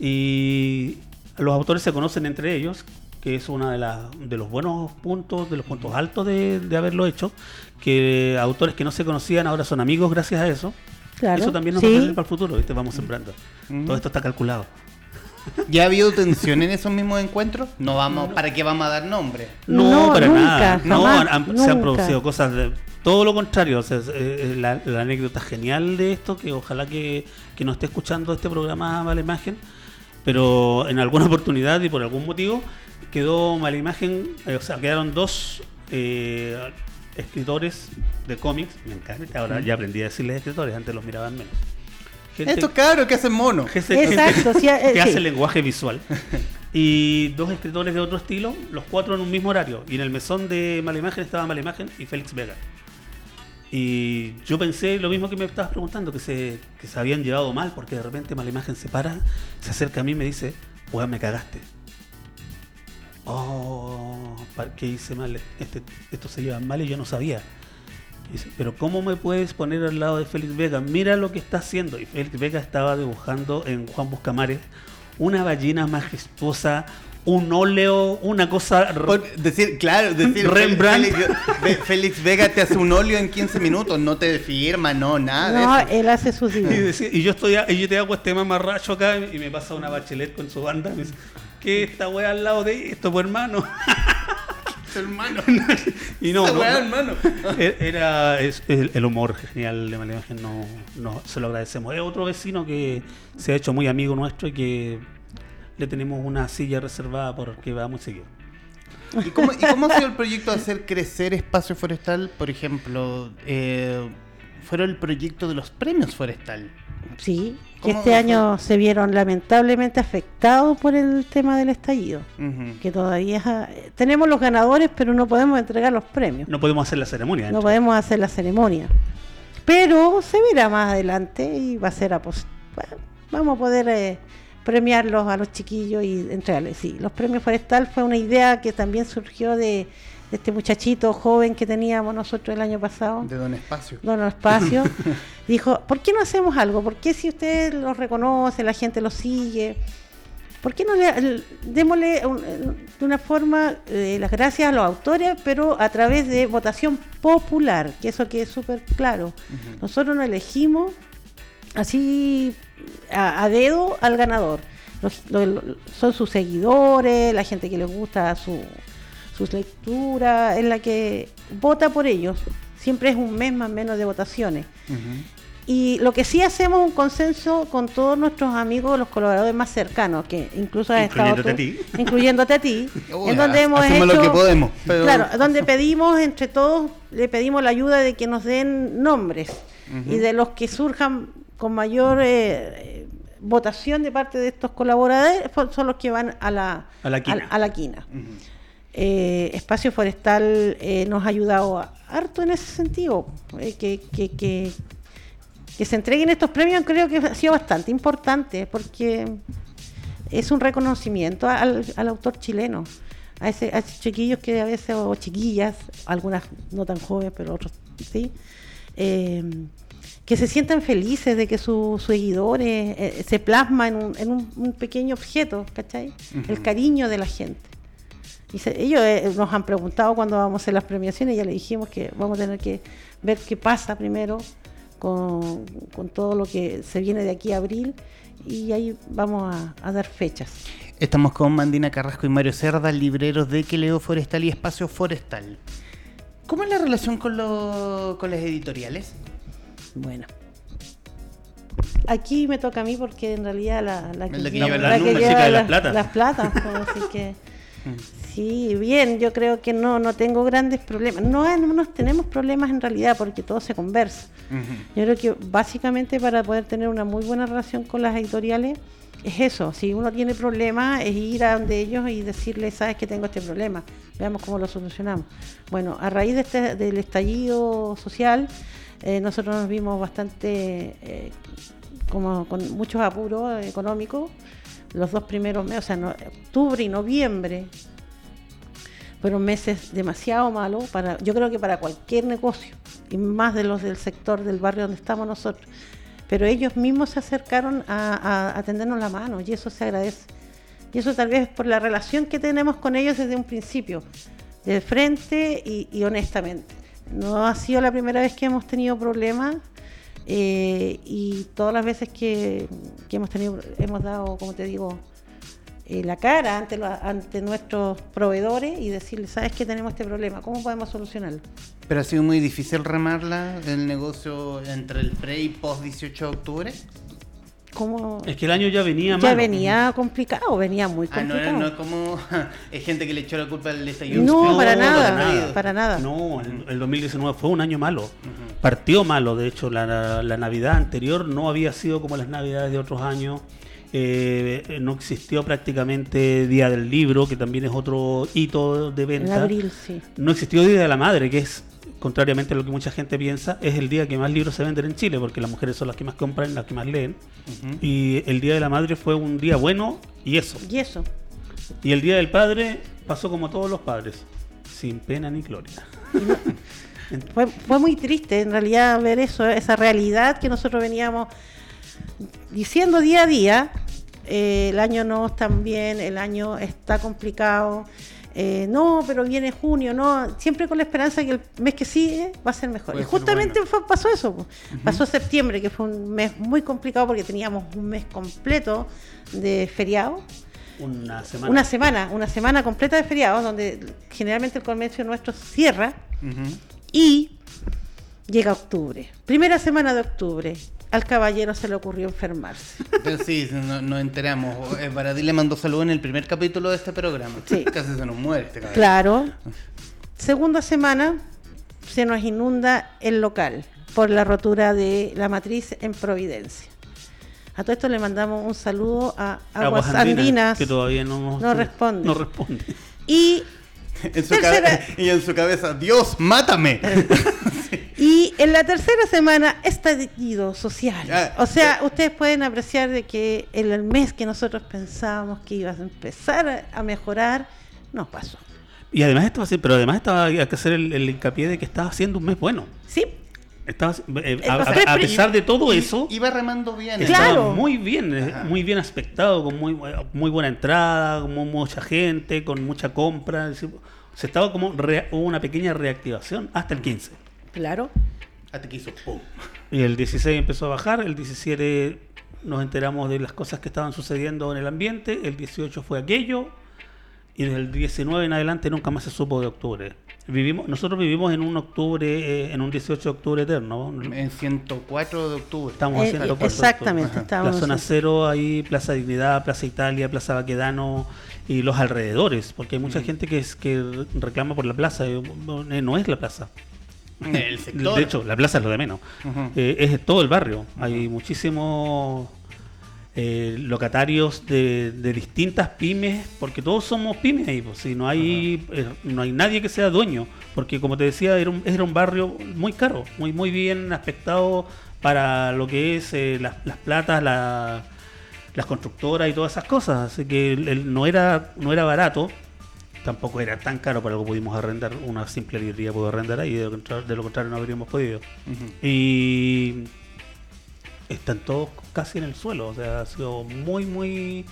Y los autores se conocen entre ellos, que es uno de, de los buenos puntos, de los puntos altos de, de haberlo hecho, que autores que no se conocían ahora son amigos gracias a eso. claro. Eso también nos sí. va a servir para el futuro, ¿viste? Vamos sembrando. Todo esto está calculado. ¿Ya ha habido tensión en esos mismos encuentros? No vamos, ¿para qué vamos a dar nombre? No, No, para nunca, nada. No, jamás, han- se han producido cosas de todo lo contrario. O sea, es, eh, la, la anécdota genial de esto, que ojalá que, que no esté escuchando este programa Mala Imagen, pero en alguna oportunidad y por algún motivo quedó Mala Imagen, eh, o sea, quedaron dos eh, escritores de cómics, me encanta, ahora ya aprendí a decirles escritores, antes los miraban menos. Gente, Estos cabros que hacen mono. gente- gente Exacto, sí, eh, que sí. hace lenguaje visual. y dos escritores de otro estilo, los cuatro en un mismo horario. Y en el mesón de Mala Imagen estaba Mala Imagen y Félix Vega. Y yo pensé lo mismo que me estabas preguntando, que se, que se habían llevado mal, porque de repente Mala Imagen se para, se acerca a mí y me dice, weón, me cagaste. Oh, ¿para ¿qué hice mal? Este, esto se lleva mal y yo no sabía. Y dice, pero ¿cómo me puedes poner al lado de Félix Vega? Mira lo que está haciendo. Y Félix Vega estaba dibujando en Juan Buscamares una ballena majestuosa, un óleo, una cosa... Por decir, claro, decir Rembrandt. Félix, Ve- Félix Vega te hace un óleo en 15 minutos, no te firma, no, nada. No, él hace sus Y, decía- y yo estoy a- y yo te hago este mamarracho acá y me pasa una bachelet con su banda. y me dice, ¿qué esta wea al lado de esto, pues hermano? hermano. y no, hermano. E- Era es- el, el humor genial de Imagen, no, no, se lo agradecemos. Es otro vecino que se ha hecho muy amigo nuestro y que le tenemos una silla reservada porque va muy seguido. ¿Y cómo, y cómo ha sido el proyecto de hacer crecer Espacio Forestal? Por ejemplo, eh, fueron el proyecto de los premios Forestal. Sí, que ¿Cómo este fue? año se vieron lamentablemente afectados por el tema del estallido. Que todavía tenemos los ganadores, pero no podemos entregar los premios. No podemos hacer la ceremonia. No hecho. podemos hacer la ceremonia. Pero se verá más adelante y va a ser apos- bueno, vamos a poder eh, premiarlos a los chiquillos y entregarles. Sí, los premios forestal fue una idea que también surgió de, de este muchachito joven que teníamos nosotros el año pasado. De Don Espacio. Don Espacio, dijo, ¿por qué no hacemos algo? ¿Por qué si usted los reconoce, la gente los sigue? ¿Por qué no le démosle un- de una forma eh, las gracias a los autores, pero a través de votación popular? Que eso quede súper claro. Nosotros no elegimos así a, a dedo al ganador. Los- lo- lo- son sus seguidores, la gente que les gusta su, sus lecturas, es la que vota por ellos. Siempre es un mes más o menos de votaciones. Y lo que sí hacemos es un consenso con todos nuestros amigos, los colaboradores más cercanos, que incluso has estado Incluyéndote tú, a ti. incluyéndote a ti, Uy, en donde hemos hacemos hecho, lo que podemos, pero- claro, donde pedimos entre todos, le pedimos la ayuda de que nos den nombres y de los que surjan con mayor eh, votación de parte de estos colaboradores son los que van a la A la quina. a la quina. Ujú. Eh, Espacio Forestal eh, nos ha ayudado a- harto en ese sentido. eh, que, que, que, que se entreguen estos premios creo que ha sido bastante importante porque es un reconocimiento al, al autor chileno, a, ese, a esos chiquillos que a veces, o chiquillas, algunas no tan jóvenes, pero otros sí, eh, que se sientan felices de que sus seguidores se plasma en, un, en un- un pequeño objeto, ¿cachai? El cariño de la gente. Y se- ellos eh, nos han preguntado cuando vamos a hacer las premiaciones, ya le dijimos que vamos a tener que ver qué pasa primero con, con todo lo que se viene de aquí a abril y ahí vamos a, a dar fechas. Estamos con Mandina Carrasco y Mario Cerda, libreros de Queleo Forestal y Espacio Forestal. ¿Cómo es la relación con, lo- con las editoriales? Bueno. Aquí me toca a mí porque en realidad la, la Es la que lleva- lleva la la lleva platas. las platas, pues, así que sí, bien, yo creo que no, no tengo grandes problemas. No, no nos tenemos problemas en realidad porque todo se conversa. Yo creo que básicamente para poder tener una muy buena relación con las editoriales es eso. Si uno tiene problemas es ir a donde ellos y decirles, sabes que tengo este problema, veamos cómo lo solucionamos. Bueno, a raíz de este, del estallido social, eh, nosotros nos vimos bastante eh, como con muchos apuros económicos. Los dos primeros meses, o sea, no- octubre y noviembre, fueron meses demasiado malos para, yo creo que para cualquier negocio, y más de los del sector del barrio donde estamos nosotros. Pero ellos mismos se acercaron a, a- tendernos la mano y eso se agradece. Y eso tal vez es por la relación que tenemos con ellos desde un principio, de frente y, y honestamente. No ha sido la primera vez que hemos tenido problemas eh, y todas las veces que, que hemos tenido, hemos dado, como te digo, eh, la cara ante, ante nuestros proveedores y decirles, ¿sabes que tenemos este problema? ¿Cómo podemos solucionarlo? Pero ha sido muy difícil remarla el negocio entre el pre y post 18 de octubre. Es que el año ya venía Ya malo. venía complicado, venía muy Ah, no, complicado. no es como es gente que le echó la culpa al estallido. No, para No, nada, nada. para nada. No, el, el 2019 fue un año malo. Partió malo, de hecho, la, la Navidad anterior no había sido como las Navidades de otros años. Eh, no existió prácticamente Día del Libro, que también es otro hito de En venta. abril, sí. No existió Día de la Madre, que es, contrariamente a lo que mucha gente piensa, es el día que más libros se venden en Chile, porque las mujeres son las que más compran, las que más leen. Y el Día de la Madre fue un día bueno y eso. Y eso. Y el Día del Padre pasó como todos los padres, sin pena ni gloria. Fue, fue muy triste en realidad ver eso, esa realidad que nosotros veníamos diciendo día a día. Eh, el año no está bien, el año está complicado. Eh, no, pero viene junio, no. Siempre con la esperanza que el mes que sigue va a ser mejor. Puede y justamente bueno. fue- pasó eso. Pasó septiembre, que fue un mes muy complicado porque teníamos un mes completo de feriado. Una semana. Una semana, una semana completa de feriados, donde generalmente el comercio nuestro cierra. Y llega octubre, primera semana de octubre. Al caballero se le ocurrió enfermarse. Pero sí, no- nos enteramos. Eh, Baradí le mandó salud en el primer capítulo de este programa. Sí. Casi se nos muere este cabrón. Claro. Segunda semana se nos inunda el local por la rotura de la matriz en Providencia. A todo esto le mandamos un saludo a Aguas, Andinas. que todavía no, nos- no responde. No responde. y, En su Tercera- y en su cabeza, Dios, mátame. y en la tercera semana, estallido social. Ah, o sea, ustedes pueden apreciar de que en el mes que nosotros pensábamos que iba a empezar a mejorar, no pasó. Y además estaba así, pero además estaba hay que hacer el, el hincapié de que estaba haciendo un mes bueno. Sí, Estaba, eh, a, sea, a- pesar de todo eso, Iba remando bien. Claro. estaba muy bien, eh, Ajá. muy bien aspectado, con muy, muy buena entrada, con mu- mucha gente, con mucha compra. es decir, Se estaba como hubo una pequeña reactivación hasta el 15. Claro. Hasta que hizo pum. Y el 16 empezó a bajar, el 17 nos enteramos de las cosas que estaban sucediendo en el ambiente, el 18 fue aquello, y desde el 19 en adelante nunca más se supo de octubre. Vivimos, nosotros vivimos en un octubre, eh, en un 18 de octubre eterno. ¿no? En 104 de octubre. Estamos haciendo eh, cuatro de exactamente, octubre. estábamos La zona cero, ahí Plaza Dignidad, Plaza Italia, Plaza Baquedano y los alrededores, porque hay mucha gente que es que reclama por la plaza, eh, no es la plaza. El sector. De hecho, la plaza es lo de menos. Eh, es todo el barrio. Hay muchísimos eh, locatarios de, de distintas pymes, porque todos somos pymes ahí. Pues, si no hay eh, no hay nadie que sea dueño, porque como te decía, era un, era un barrio muy caro, muy muy bien aspectado para lo que es eh, las, las platas, la- las constructoras y todas esas cosas. Así que el- el- no era no era barato. Tampoco era tan caro para lo que pudimos arrendar. Una simple librería pudo arrendar ahí, de lo, contra- de lo contrario no habríamos podido. Y están todos casi en el suelo. O sea, ha sido muy, muy.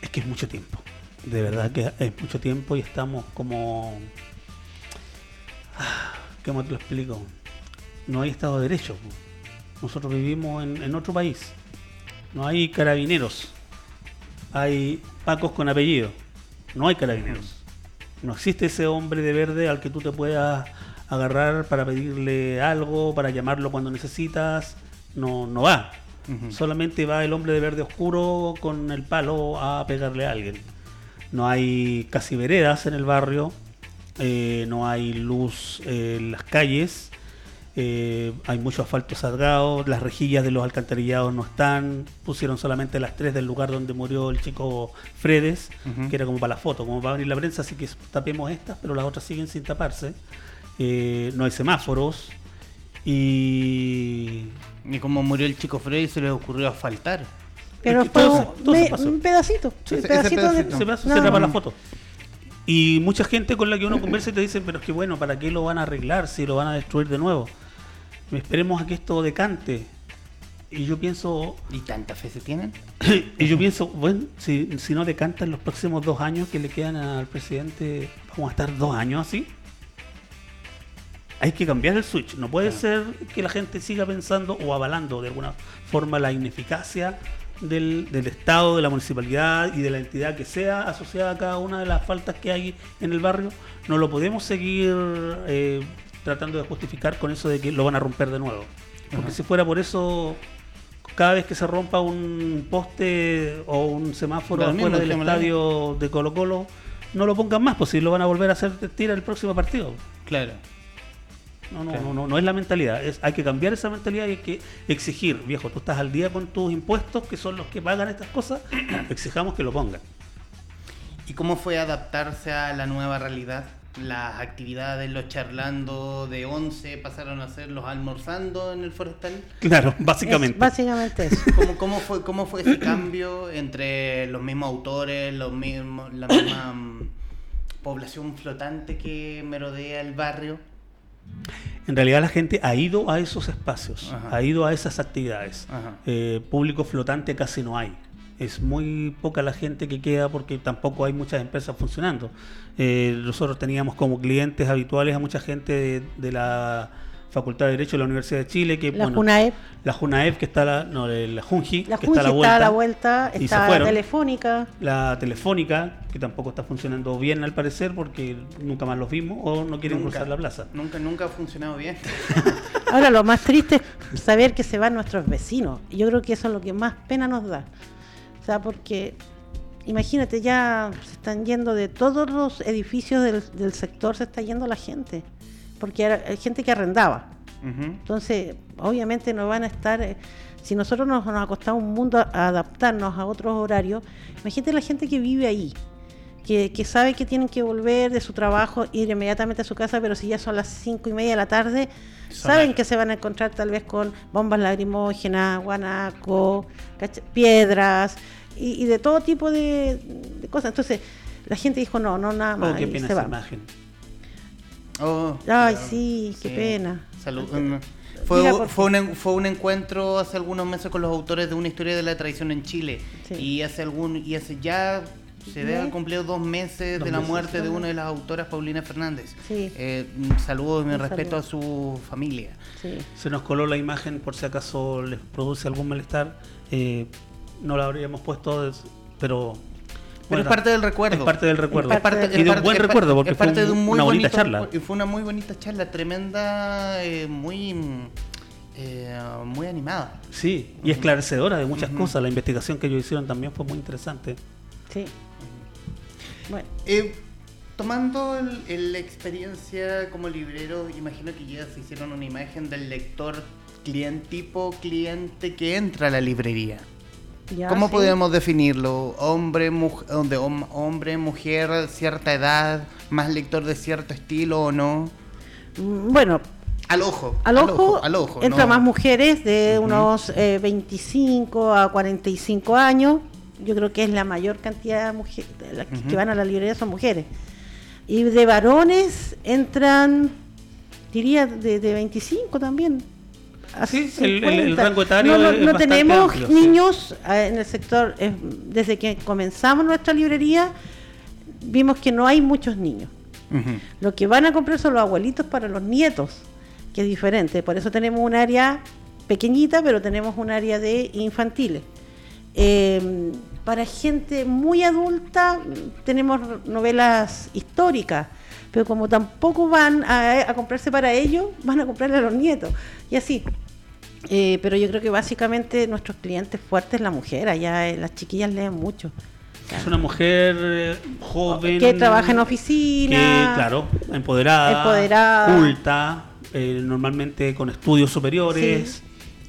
Es que es mucho tiempo. De verdad que es mucho tiempo y estamos como. ¿Cómo te lo explico? No hay Estado de Derecho. Nosotros vivimos en, en otro país. No hay carabineros. Hay pacos con apellido. No hay carabineros. No existe ese hombre de verde al que tú te puedas agarrar para pedirle algo, para llamarlo cuando necesitas. No, no va. Solamente va el hombre de verde oscuro con el palo a pegarle a alguien. No hay casi veredas en el barrio. eh, no hay luz en las calles. Eh, hay mucho asfalto salgado. Las rejillas de los alcantarillados no están. Pusieron solamente las tres del lugar donde murió el chico Fredes, que era como para la foto, como para venir la prensa. Así que tapemos estas, pero las otras siguen sin taparse. Eh, no hay semáforos. Y Y como murió el chico Freddy, se le ocurrió asfaltar. Pero Es que fue todo un, se- todo se me- pasó. un pedacito. Sí, un ese pedacito de- pedacito. No, para no. la foto. Y mucha gente con la que uno conversa y te dicen, pero es que bueno, ¿para qué lo van a arreglar si lo van a destruir de nuevo? Esperemos a que esto decante. Y yo pienso, ¿Y tanta fe se tienen? y yo pienso, bueno, si, si no decanta en los próximos dos años que le quedan al presidente, vamos a estar dos años así. Hay que cambiar el switch. No puede ser que la gente siga pensando o avalando de alguna forma la ineficacia del, del Estado, de la municipalidad y de la entidad que sea asociada a cada una de las faltas que hay en el barrio. No lo podemos seguir eh, tratando de justificar con eso de que lo van a romper de nuevo. Porque Ajá. si fuera por eso, cada vez que se rompa un poste o un semáforo mismo, afuera del estadio de Colo Colo, no lo pongan más, pues si lo van a volver a hacer tira el próximo partido. Claro. No, no, Claro. no, no, no es la mentalidad. Es, hay que cambiar esa mentalidad y hay que exigir, viejo, tú estás al día con tus impuestos, que son los que pagan estas cosas, exijamos que lo pongan. ¿Y cómo fue adaptarse a la nueva realidad? Las actividades, los charlando de 11 pasaron a ser los almorzando en el forestal. Claro, Es básicamente. básicamente eso. ¿Cómo, cómo fue, ¿Cómo fue ese cambio entre los mismos autores, los mismos, la misma mm, población flotante que merodea el barrio? En realidad la gente ha ido a esos espacios, Ajá. ha ido a esas actividades. Ajá. Eh, público flotante casi no hay. Es muy poca la gente que queda porque tampoco hay muchas empresas funcionando. Eh, nosotros teníamos como clientes habituales a mucha gente de, de la Facultad de Derecho de la Universidad de Chile, que La bueno, JUNAEP, la JUNAEP, que está la, no, la Junji, la que Junji está a la está vuelta, a la vuelta, y se está fueron. Telefónica. la Telefónica, que tampoco está funcionando bien al parecer porque nunca más los vimos o no quieren Nunca. cruzar la plaza. Nunca, nunca ha funcionado bien. Ahora, lo más triste es saber que se van nuestros vecinos. Y yo creo que eso es lo que más pena nos da. O sea, porque imagínate, ya se están yendo de todos los edificios del, del sector, se está yendo la gente. Porque era hay gente que arrendaba. Entonces, obviamente no van a estar. eh, si nosotros nos, nos ha costado un mundo a adaptarnos a otros horarios, imagínate la gente que vive ahí, que, que sabe que tienen que volver de su trabajo, ir inmediatamente a su casa, pero si ya son las cinco y media de la tarde, Sonar. saben que se van a encontrar tal vez con bombas lacrimógenas, guanaco, piedras y, y de todo tipo de, de cosas. Entonces, la gente dijo, no, no, nada más. Oh, qué y pena se esa va. imagen. Oh, Ay, claro. sí, qué pena. Salud. Fue, fue, qué. un, fue un encuentro hace algunos meses con los autores de una historia de la tradición en Chile. Sí. Y hace algún y hace ya se ¿Mes? cumplido dos meses Dos de la meses. muerte de una de las autoras, Paulina Fernández. Sí. Eh, saludos y mi respeto saludo. a su familia. Sí. Se nos coló la imagen por si acaso les produce algún malestar. Eh, no la habríamos puesto, pero. Pero bueno, es parte del recuerdo. Es parte del recuerdo. Es parte parte- y de un buen recuerdo, porque es parte fue de un muy una bonita charla. Y fue una muy bonita charla, tremenda, eh, muy, eh, muy animada. Sí, y esclarecedora de muchas cosas. La investigación que ellos hicieron también fue muy interesante. Sí. Bueno, Eh, tomando la experiencia como librero, imagino que ya se hicieron una imagen del lector cliente, tipo cliente que entra a la librería. ya. ¿Cómo sí. podemos definirlo? Hombre, muj- de hom- hombre, mujer, cierta edad, más lector de cierto estilo o no? Mm, Bueno, Al ojo. al ojo, al ojo. entra no. más mujeres de Ujú. unos eh, 25 a 45 años. Yo creo que es la mayor cantidad de mujeres que Ujú. van a la librería son mujeres. Y de varones entran, diría, de, de 25 también. Sí, el- el- el 50. rango etario No, no, es no bastante tenemos amplio, niños eh, en el sector. eh, desde que comenzamos nuestra librería, vimos que no hay muchos niños. Lo que van a comprar son los abuelitos para los nietos, que es diferente. Por eso tenemos un área pequeñita, pero tenemos un área de infantiles. Eh, para gente muy adulta tenemos novelas históricas, pero como tampoco van a, a comprarse para ellos, van a comprarle a los nietos. Y así. Eh, pero yo creo que básicamente nuestros clientes fuertes la mujer, allá eh, las chiquillas leen mucho. Es una mujer eh, joven. Que trabaja en oficina. Que, claro, empoderada. Empoderada. Culta. normalmente con estudios superiores.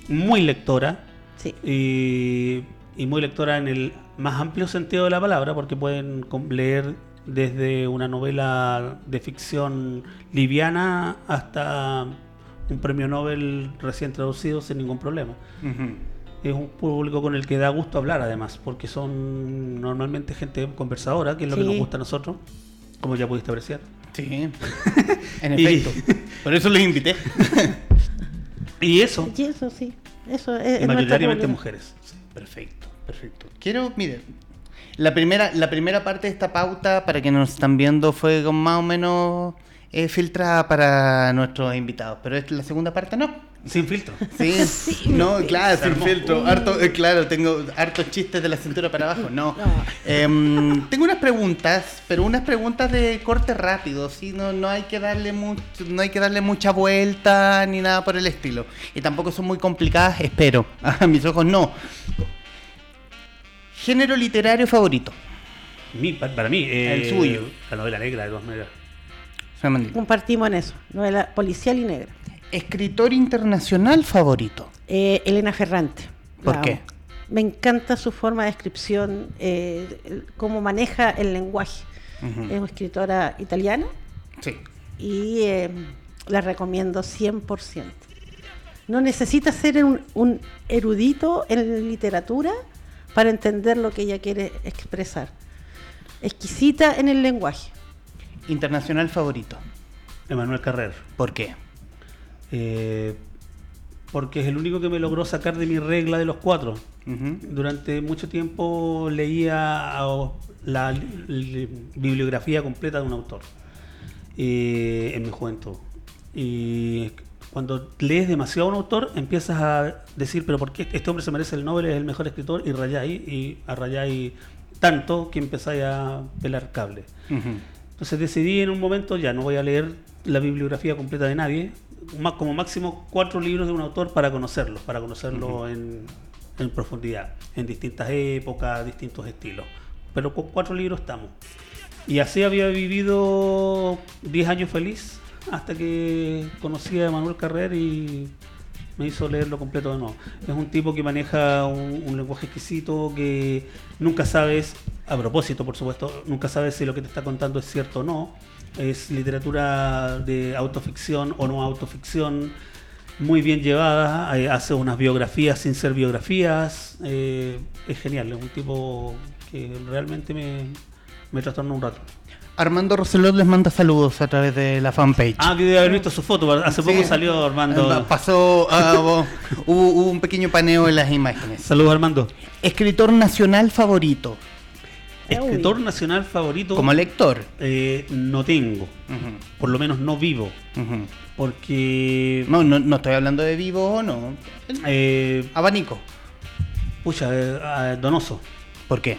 Muy lectora. Sí. Y, y muy lectora en el más amplio sentido de la palabra, porque pueden leer desde una novela de ficción liviana hasta un premio Nobel recién traducido sin ningún problema. Es un público con el que da gusto hablar además, porque son normalmente gente conversadora, que es lo que nos gusta a nosotros, como ya pudiste apreciar. Sí, en Y- efecto. Por eso los invité. Y eso, Y eso sí. Eso es, y mayoritariamente mujeres. Perfecto, perfecto. Quiero, mire, la primera, la primera parte de esta pauta, para que nos están viendo, fue con más o menos eh, filtrada para nuestros invitados, pero es la segunda parte no. Sin filtro. Sí, no, claro, sin filtro. Harto, eh, claro, tengo hartos chistes de la cintura para abajo. No. No. Em, tengo unas preguntas, pero unas preguntas de corte rápido, ¿sí? No, no, hay que darle mucho, no hay que darle mucha vuelta ni nada por el estilo. Y tampoco son muy complicadas, espero. A mis ojos no. Género literario favorito. Mi- para mí, eh, El suyo. La novela negra, de todas maneras. Compartimos en eso, novela policial y negra. Escritor internacional favorito. Eh, Elena Ferrante. ¿Por qué? amo. Me encanta su forma de descripción, eh, cómo maneja el lenguaje. Es una escritora italiana Sí. y eh, la recomiendo 100%. No necesita ser un, un erudito en literatura para entender lo que ella quiere expresar. Exquisita en el lenguaje. Internacional favorito. Emanuel Carrer. ¿Por qué? Eh, porque es el único que me logró sacar de mi regla de los cuatro. Durante mucho tiempo leía la li- li- bibliografía completa de un autor eh, en mi juventud. Y cuando lees demasiado a un autor, empiezas a decir, pero ¿por qué este hombre se merece el Nobel, es el mejor escritor? Y rayáis, y a rayáis tanto que empezáis a pelar cable. Ujú. Entonces decidí en un momento, ya no voy a leer la bibliografía completa de nadie, ma- como máximo cuatro libros de un autor para conocerlo, para conocerlo en, en profundidad, en distintas épocas, distintos estilos. Pero con cuatro libros estamos. Y así había vivido 10 años feliz hasta que conocí a Manuel Carrer y me hizo leerlo completo de nuevo. Es un tipo que maneja un, lenguaje exquisito, que nunca sabes, a propósito por supuesto, nunca sabes si lo que te está contando es cierto o no. Es literatura de autoficción o no autoficción, muy bien llevada, eh, hace unas biografías sin ser biografías, eh, es genial, es un tipo que realmente me, me trastornó un rato. Armando Roselot les manda saludos a través de la fanpage. Ah, que debe haber visto su foto, hace Sí. poco salió Armando. Pasó, ah, hubo, hubo un pequeño paneo en las imágenes. Saludos Armando. Escritor nacional favorito. Escritor nacional favorito. Como lector. eh, no tengo, por lo menos no vivo, porque No, no, no estoy hablando de vivo o no. eh, Abanico. pucha, eh, ah, donoso, ¿Por qué?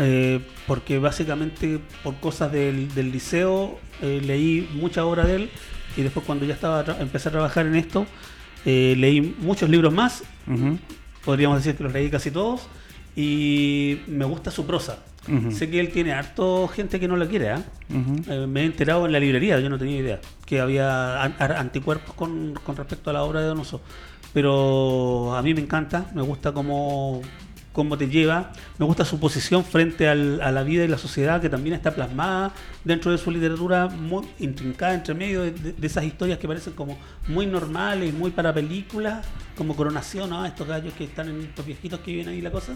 Eh, porque básicamente por cosas del, del liceo eh, leí mucha obra de él y después cuando ya estaba empecé a trabajar en esto eh, leí muchos libros más, podríamos decir que los leí casi todos y me gusta su prosa. Sé que él tiene harto gente que no la quiere, ¿ah? Eh, me he enterado en la librería, yo no tenía idea, que había anticuerpos con, con respecto a la obra de Donoso. Pero a mí me encanta, me gusta cómo, cómo te lleva, me gusta su posición frente al- a la vida y la sociedad que también está plasmada dentro de su literatura muy intrincada entre medio de, de- de esas historias que parecen como muy normales, muy para películas, como Coronación, ¿no? estos gallos que están en estos viejitos que viven ahí la cosa.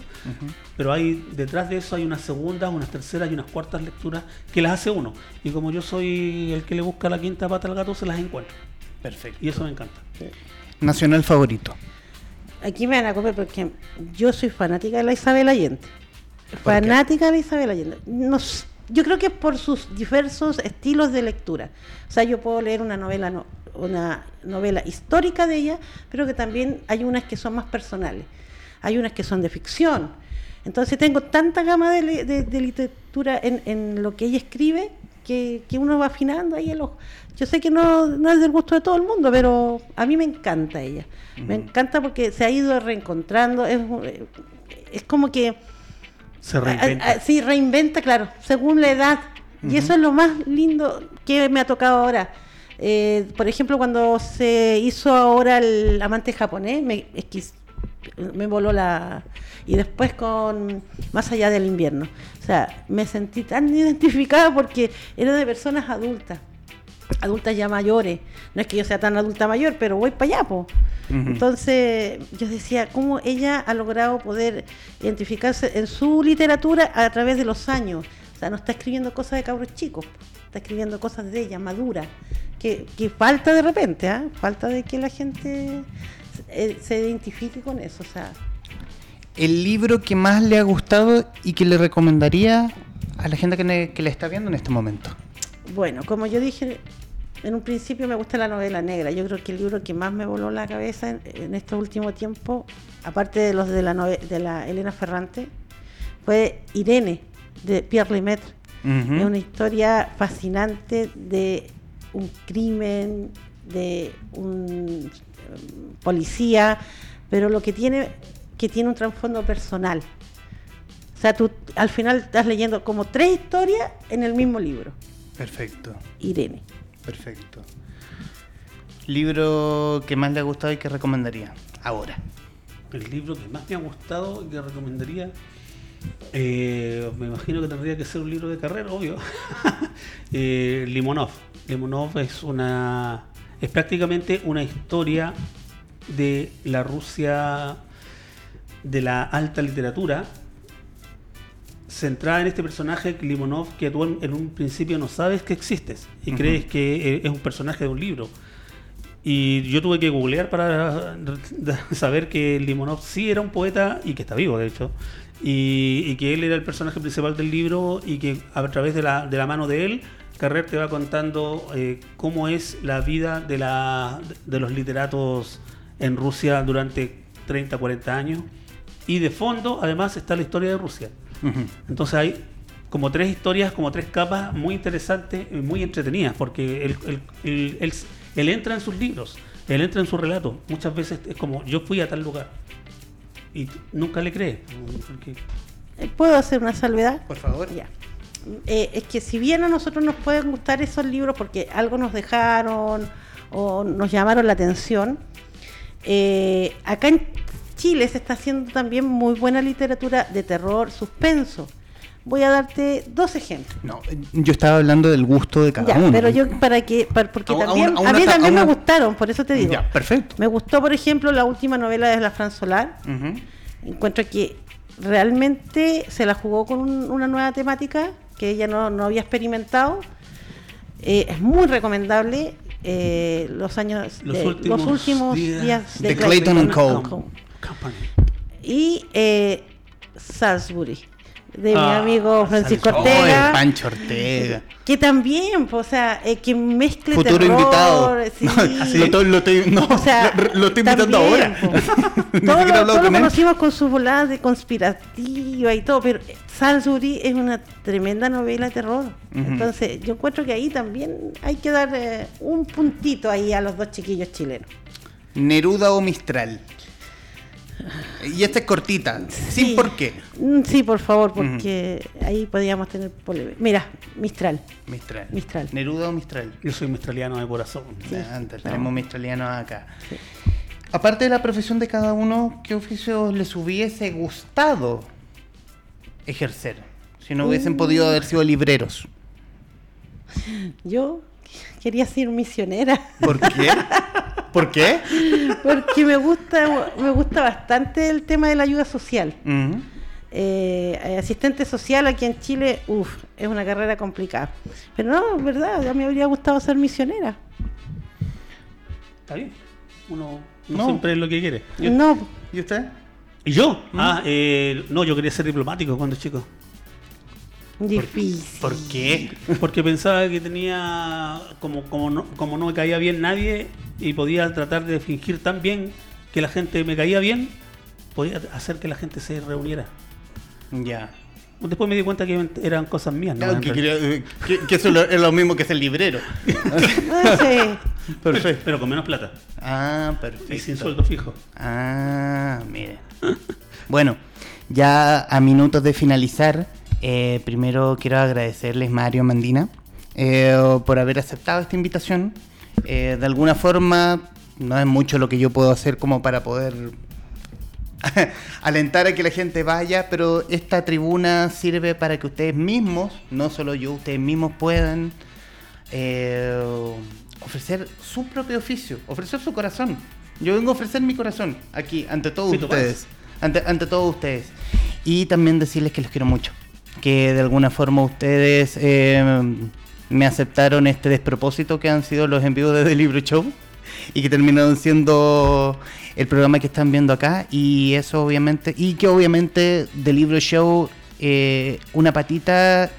Pero hay detrás de eso hay unas segundas, unas terceras y unas cuartas lecturas que las hace uno. Y como yo soy el que le busca la quinta pata al gato, se las encuentro. Perfecto. Y eso me encanta. Nacional favorito. Aquí me van a comer porque yo soy fanática de la Isabel Allende. Fanática de Isabel Allende. No yo creo que es por sus diversos estilos de lectura. O sea, yo puedo leer una novela, no- una novela histórica de ella, pero que también hay unas que son más personales. Hay unas que son de ficción. Entonces tengo tanta gama de, de- de literatura en, en lo que ella escribe que, que uno va afinando ahí el ojo. Yo sé que no, no es del gusto de todo el mundo, pero a mí me encanta ella. Me encanta porque se ha ido reencontrando. Es, es como que Se reinventa. sí, reinventa, claro, según la edad. Y eso es lo más lindo que me ha tocado ahora. Eh, por ejemplo, cuando se hizo ahora el amante japonés, me, exquis- me voló la... Y después con Más allá del invierno. O sea, me sentí tan identificada porque era de personas adultas, adultas ya mayores. No es que yo sea tan adulta mayor, pero voy para allá, po. Entonces yo decía, cómo ella ha logrado poder identificarse en su literatura a través de los años. O sea, no está escribiendo cosas de cabros chicos, está escribiendo cosas de ella, madura, que, que falta de repente, ¿ah? falta de que la gente eh, se identifique con eso. O sea, El libro que más le ha gustado y que le recomendaría a la gente que, le está viendo en este momento. bueno, como yo dije en un principio, me gusta la novela negra. Yo creo que el libro que más me voló la cabeza en, en este último tiempo, aparte de los de la, de la Elena Ferrante, fue Irene, de Pierre Lemaitre. Es una historia fascinante de un crimen, de un policía, pero lo que tiene que tiene un trasfondo personal. O sea, tú al final estás leyendo como tres historias en el mismo libro, Perfecto. Irene. Perfecto. Libro que más le ha gustado y que recomendaría. Ahora. El libro que más me ha gustado y que recomendaría. eh, me imagino que tendría que ser un libro de carrera, obvio. Eh, Limonov. Limonov es una. Es prácticamente una historia de la Rusia de la alta literatura centrada en este personaje Limonov que tú en, un principio no sabes que existes y crees que eh, es un personaje de un libro. Y yo tuve que googlear para saber que Limonov sí era un poeta y que está vivo, de hecho. Y, y que él era el personaje principal del libro y que a través de la, de la mano de él, Carrer te va contando eh, cómo es la vida de, la, de los literatos en Rusia durante 30, 40 años. Y de fondo, además, está la historia de Rusia. Ujú. Entonces hay como tres historias, como tres capas muy interesantes y muy entretenidas, porque él, él- él- él- él entra en sus libros, él entra en su relato. Muchas veces es como, yo fui a tal lugar. Y nunca le crees. porque- ¿Puedo hacer una salvedad? Por favor. Ya. Eh, es que si bien a nosotros nos pueden gustar esos libros porque algo nos dejaron o nos llamaron la atención, eh, acá en Chile se está haciendo también muy buena literatura de terror, suspenso. Voy a darte dos ejemplos. No, yo estaba hablando del gusto de cada Ya, uno. pero yo para que para- porque A- a también una- a, mí ta- también me gustaron, por eso te digo. Ya, perfecto. Me gustó, por ejemplo, la última novela de la Fran Solar. Encuentro que realmente se la jugó con un- una nueva temática que ella no, no había experimentado. Eh, es muy recomendable. eh, los años Los de- últimos los últimos días días, de Clayton and Cole. Company. y eh, Salisbury de Ah, mi amigo Francisco Salisbury. Oh, el Ortega Pancho Ortega. que también pues, o sea eh, que mezcle Futuro terror, invitado. sí. No, lo, lo estoy, no, O sea, lo, lo estoy invitando también, ahora. Todo lo, hablado todo lo con él. conocimos con sus voladas de conspirativa y todo, pero Salisbury es una tremenda novela de terror. Entonces, yo encuentro que ahí también hay que dar eh, un puntito ahí a los dos chiquillos chilenos. Neruda o Mistral. Y esta es cortita, sin Sí. por qué. Mm, Sí, por favor, porque ahí podríamos tener polémica. Mira, Mistral. Mistral. Mistral. Neruda o Mistral. Yo soy mistraliano de corazón. Sí. No. tenemos mistralianos acá. Aparte de la profesión de cada uno, ¿qué oficio les hubiese gustado ejercer? Si no hubiesen Uh. podido haber sido libreros. Yo quería ser misionera. ¿Por qué? ¿Por qué? Porque me gusta, me gusta bastante el tema de la ayuda social. Eh, asistente social aquí en Chile, uff, es una carrera complicada. Pero no, es verdad, ya me habría gustado ser misionera. Está bien. Uno no, No. siempre es lo que quiere. No, ¿Y usted? ¿Y yo? Ah, eh, no, yo quería ser diplomático cuando chico. Difícil. ¿Por qué? Porque pensaba que tenía, como, como, no, como no me caía bien nadie y podía tratar de fingir tan bien que la gente me caía bien, podía hacer que la gente se reuniera. Ya. Después me di cuenta que eran cosas mías. ¿no? Claro, que, quería- eh, que- que eso es lo mismo que ser librero. No sé. Perfecto. Pero con menos plata Ah, y perfecto. sin sueldo fijo. Ah, mire. Bueno, ya a minutos de finalizar, eh, primero quiero agradecerles, Mario Mandina, eh, por haber aceptado esta invitación. Eh, de alguna forma, no es mucho lo que yo puedo hacer como para poder alentar a que la gente vaya, pero esta tribuna sirve para que ustedes mismos, no solo yo, ustedes mismos puedan eh, ofrecer su propio oficio, ofrecer su corazón. Yo vengo a ofrecer mi corazón aquí, ante todos Sí, ustedes. Ante, ante todos ustedes. Y también decirles que los quiero mucho. Que de alguna forma ustedes eh, me aceptaron este despropósito que han sido los envíos de The Libro Show. Y que terminaron siendo el programa que están viendo acá. Y eso obviamente. Y que obviamente The Libro Show, eh, una patita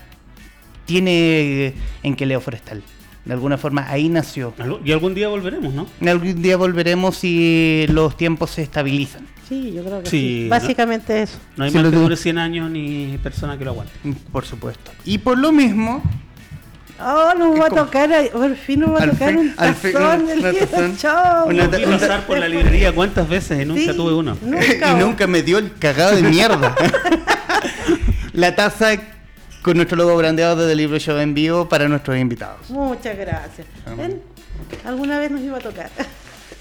tiene en que Leo Forestal. De alguna forma ahí nació. Y algún día volveremos, ¿no? Algún día volveremos si los tiempos se estabilizan. Sí, yo creo que Sí, sí. ¿no? Básicamente eso. No hay Sí, más que dure 100 años ni persona que lo aguante. Por supuesto. Y por lo mismo, Oh, nos va a tocar, por fin nos va a Al tocar fin- un al fin- tazón del una pasar por la librería cuántas veces y nunca Sí, tuve uno. Nunca. y nunca me dio el cagado de mierda. la taza con nuestro logo brandeado desde el libro show en vivo para nuestros invitados. Muchas gracias. ¿Ven? Alguna vez nos iba a tocar.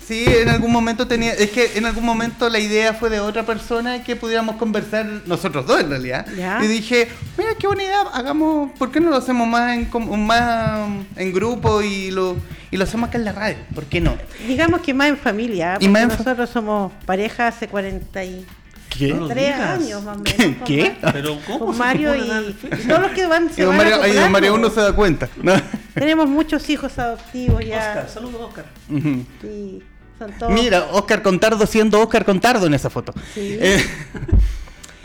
Sí, en algún momento tenía, es que en algún momento la idea fue de otra persona que pudiéramos conversar nosotros dos en realidad. Ya. Y dije, mira qué buena idea, hagamos, ¿por qué no lo hacemos más en com- más en grupo y lo y lo hacemos acá en la radio? ¿Por qué no? Digamos que más en familia, Y más en fa- nosotros somos pareja hace 43 ¿Qué? No lo digas. años más o menos. con ¿Qué? Pero ¿cómo Con Mario y, y todos los que van Y se don van Mario, ahí don acoplando. Mario uno se da cuenta. ¿no? Tenemos muchos hijos adoptivos ya. Oscar, saludos Oscar. Ujú. Y son todos. Mira, Oscar Contardo siendo Oscar Contardo en esa foto. Sí. Eh,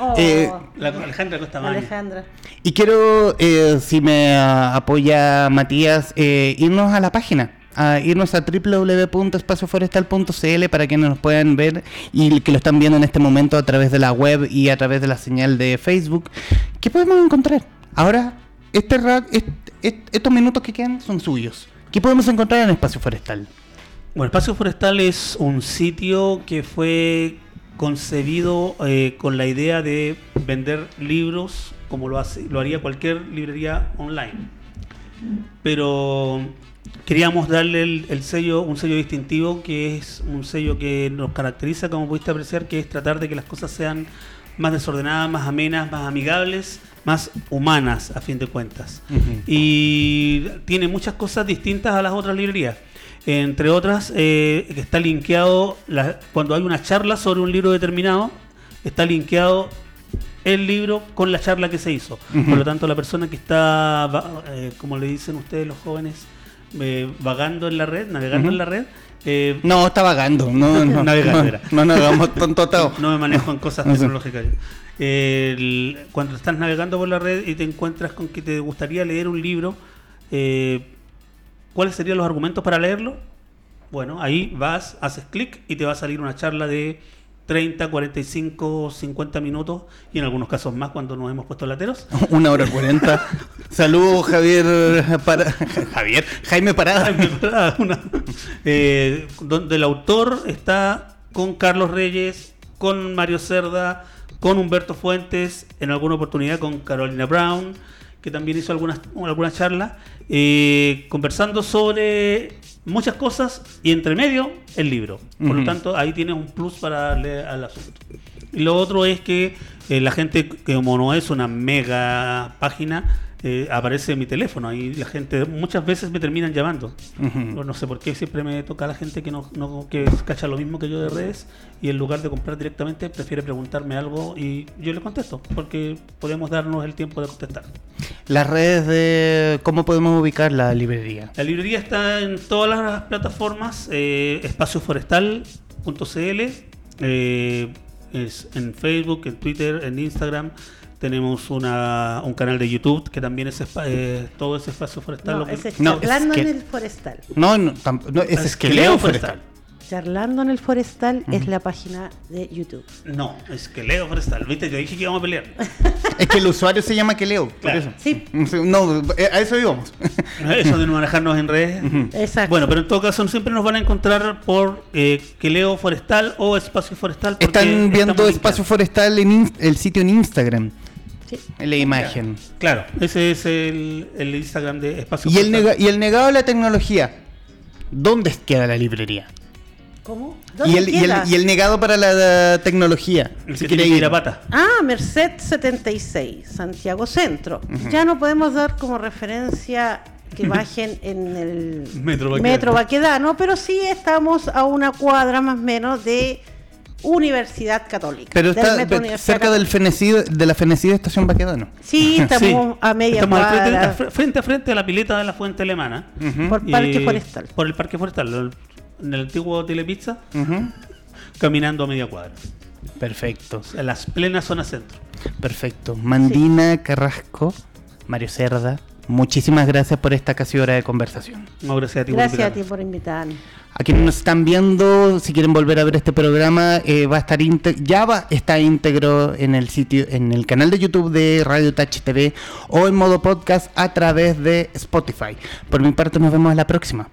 Oh, eh, La Alejandra Costa. Alejandra. y quiero, eh, si me apoya Matías, eh, irnos a la página. A irnos a www.espacioforestal.cl para que nos puedan ver y que lo están viendo en este momento a través de la web y a través de la señal de Facebook. ¿Qué podemos encontrar? Ahora, este, ra- est- est- estos minutos que quedan son suyos. ¿Qué podemos encontrar en Espacio Forestal? Bueno, Espacio Forestal es un sitio que fue concebido eh, con la idea de vender libros como lo, hace, lo haría cualquier librería online. Pero queríamos darle el, el sello, un sello distintivo que es un sello que nos caracteriza, como pudiste apreciar, que es tratar de que las cosas sean más desordenadas, más amenas, más amigables, más humanas a fin de cuentas. Y tiene muchas cosas distintas a las otras librerías. Entre otras, eh, que está linkeado, la- cuando hay una charla sobre un libro determinado, está linkeado el libro con la charla que se hizo. Por lo tanto, la persona que está, eh, como le dicen ustedes los jóvenes, eh, vagando en la red, navegando en la red, eh, No, está vagando. No, no, Navegando no, no, hagamos tonto no me manejo en cosas No tecnológicas. El- cuando estás navegando por la red y te encuentras con que te gustaría leer un libro, eh, ¿cuáles serían los argumentos para leerlo? Bueno, ahí vas, haces clic y te va a salir una charla de 30, 45, 50 minutos y en algunos casos más cuando nos hemos puesto lateros. Una hora cuarenta. Saludos, Javier. Para... Javier. Jaime Parada. Una- eh, donde el autor está con Carlos Reyes, con Mario Cerda, con Humberto Fuentes, en alguna oportunidad con Carolina Brown, que también hizo algunas alguna charla, eh, conversando sobre muchas cosas y entre medio el libro. Por lo tanto, ahí tienes un plus para leer al asunto. Y lo otro es que eh, la gente, como no es una mega página, eh, aparece mi teléfono. Ahí la gente muchas veces me terminan llamando. No, no sé por qué siempre me toca a la gente que no, no- que cacha lo mismo que yo de redes y en lugar de comprar directamente prefiere preguntarme algo y yo le contesto porque podemos darnos el tiempo de contestar. Las redes de. ¿Cómo podemos ubicar la librería? La librería está en todas las plataformas, eh, espacioforestal.cl, eh, es en Facebook, en Twitter, en Instagram. Tenemos una, un canal de YouTube que también es espa- eh, todo ese espacio forestal. No, lo que- es No, es charlando que- en el forestal. No, no, no, ese es que Leo leo Forestal. forestal. Charlando en el forestal es la página de YouTube. No, es que Leo Forestal. Viste, yo dije que íbamos a pelear. Es que el usuario se llama que leo. Por Claro. eso. Sí. No, eh, a eso íbamos. Eso de no manejarnos en redes. Exacto. Bueno, pero en todo caso siempre nos van a encontrar por eh, Queleo Forestal o Espacio Forestal. Están viendo Espacio. Forestal en el sitio en Instagram. Sí. En la imagen. Claro, ese es el, el Instagram de Espacio Y el, Forestal. nega- y el negado de la tecnología. ¿Dónde queda la librería? ¿Cómo? Y ¿Dónde el, y, el, queda? y el negado para la, la tecnología. El Si que tiene ir. ir a pata. Ah, Merced 76, Santiago Centro. Ya no podemos dar como referencia que bajen en el Metro Baquedano. Metro Baquedano, pero sí estamos a una cuadra más o menos de Universidad Católica. Pero del está cerca del fenecido, de la fenecida estación Baquedano. Sí, estamos Sí. a media Estamos frente, cuadra al fre- frente a frente a la pileta de la Fuente Alemana. Ujú, por Parque Forestal. Por el Parque Forestal, en el antiguo Telepizza, caminando a media cuadra. Perfecto, En las plenas zonas centro. perfecto. Mandina Carrasco, Mario Cerda, muchísimas gracias por esta casi hora de conversación. No, gracias a ti por Gracias a invitarme. ti por invitarme. A quienes nos están viendo, si quieren volver a ver este programa, eh, va a estar ya va, está íntegro en el sitio, en el canal de YouTube de Radio Touch TV o en modo podcast a través de Spotify. Por mi parte, nos vemos la próxima.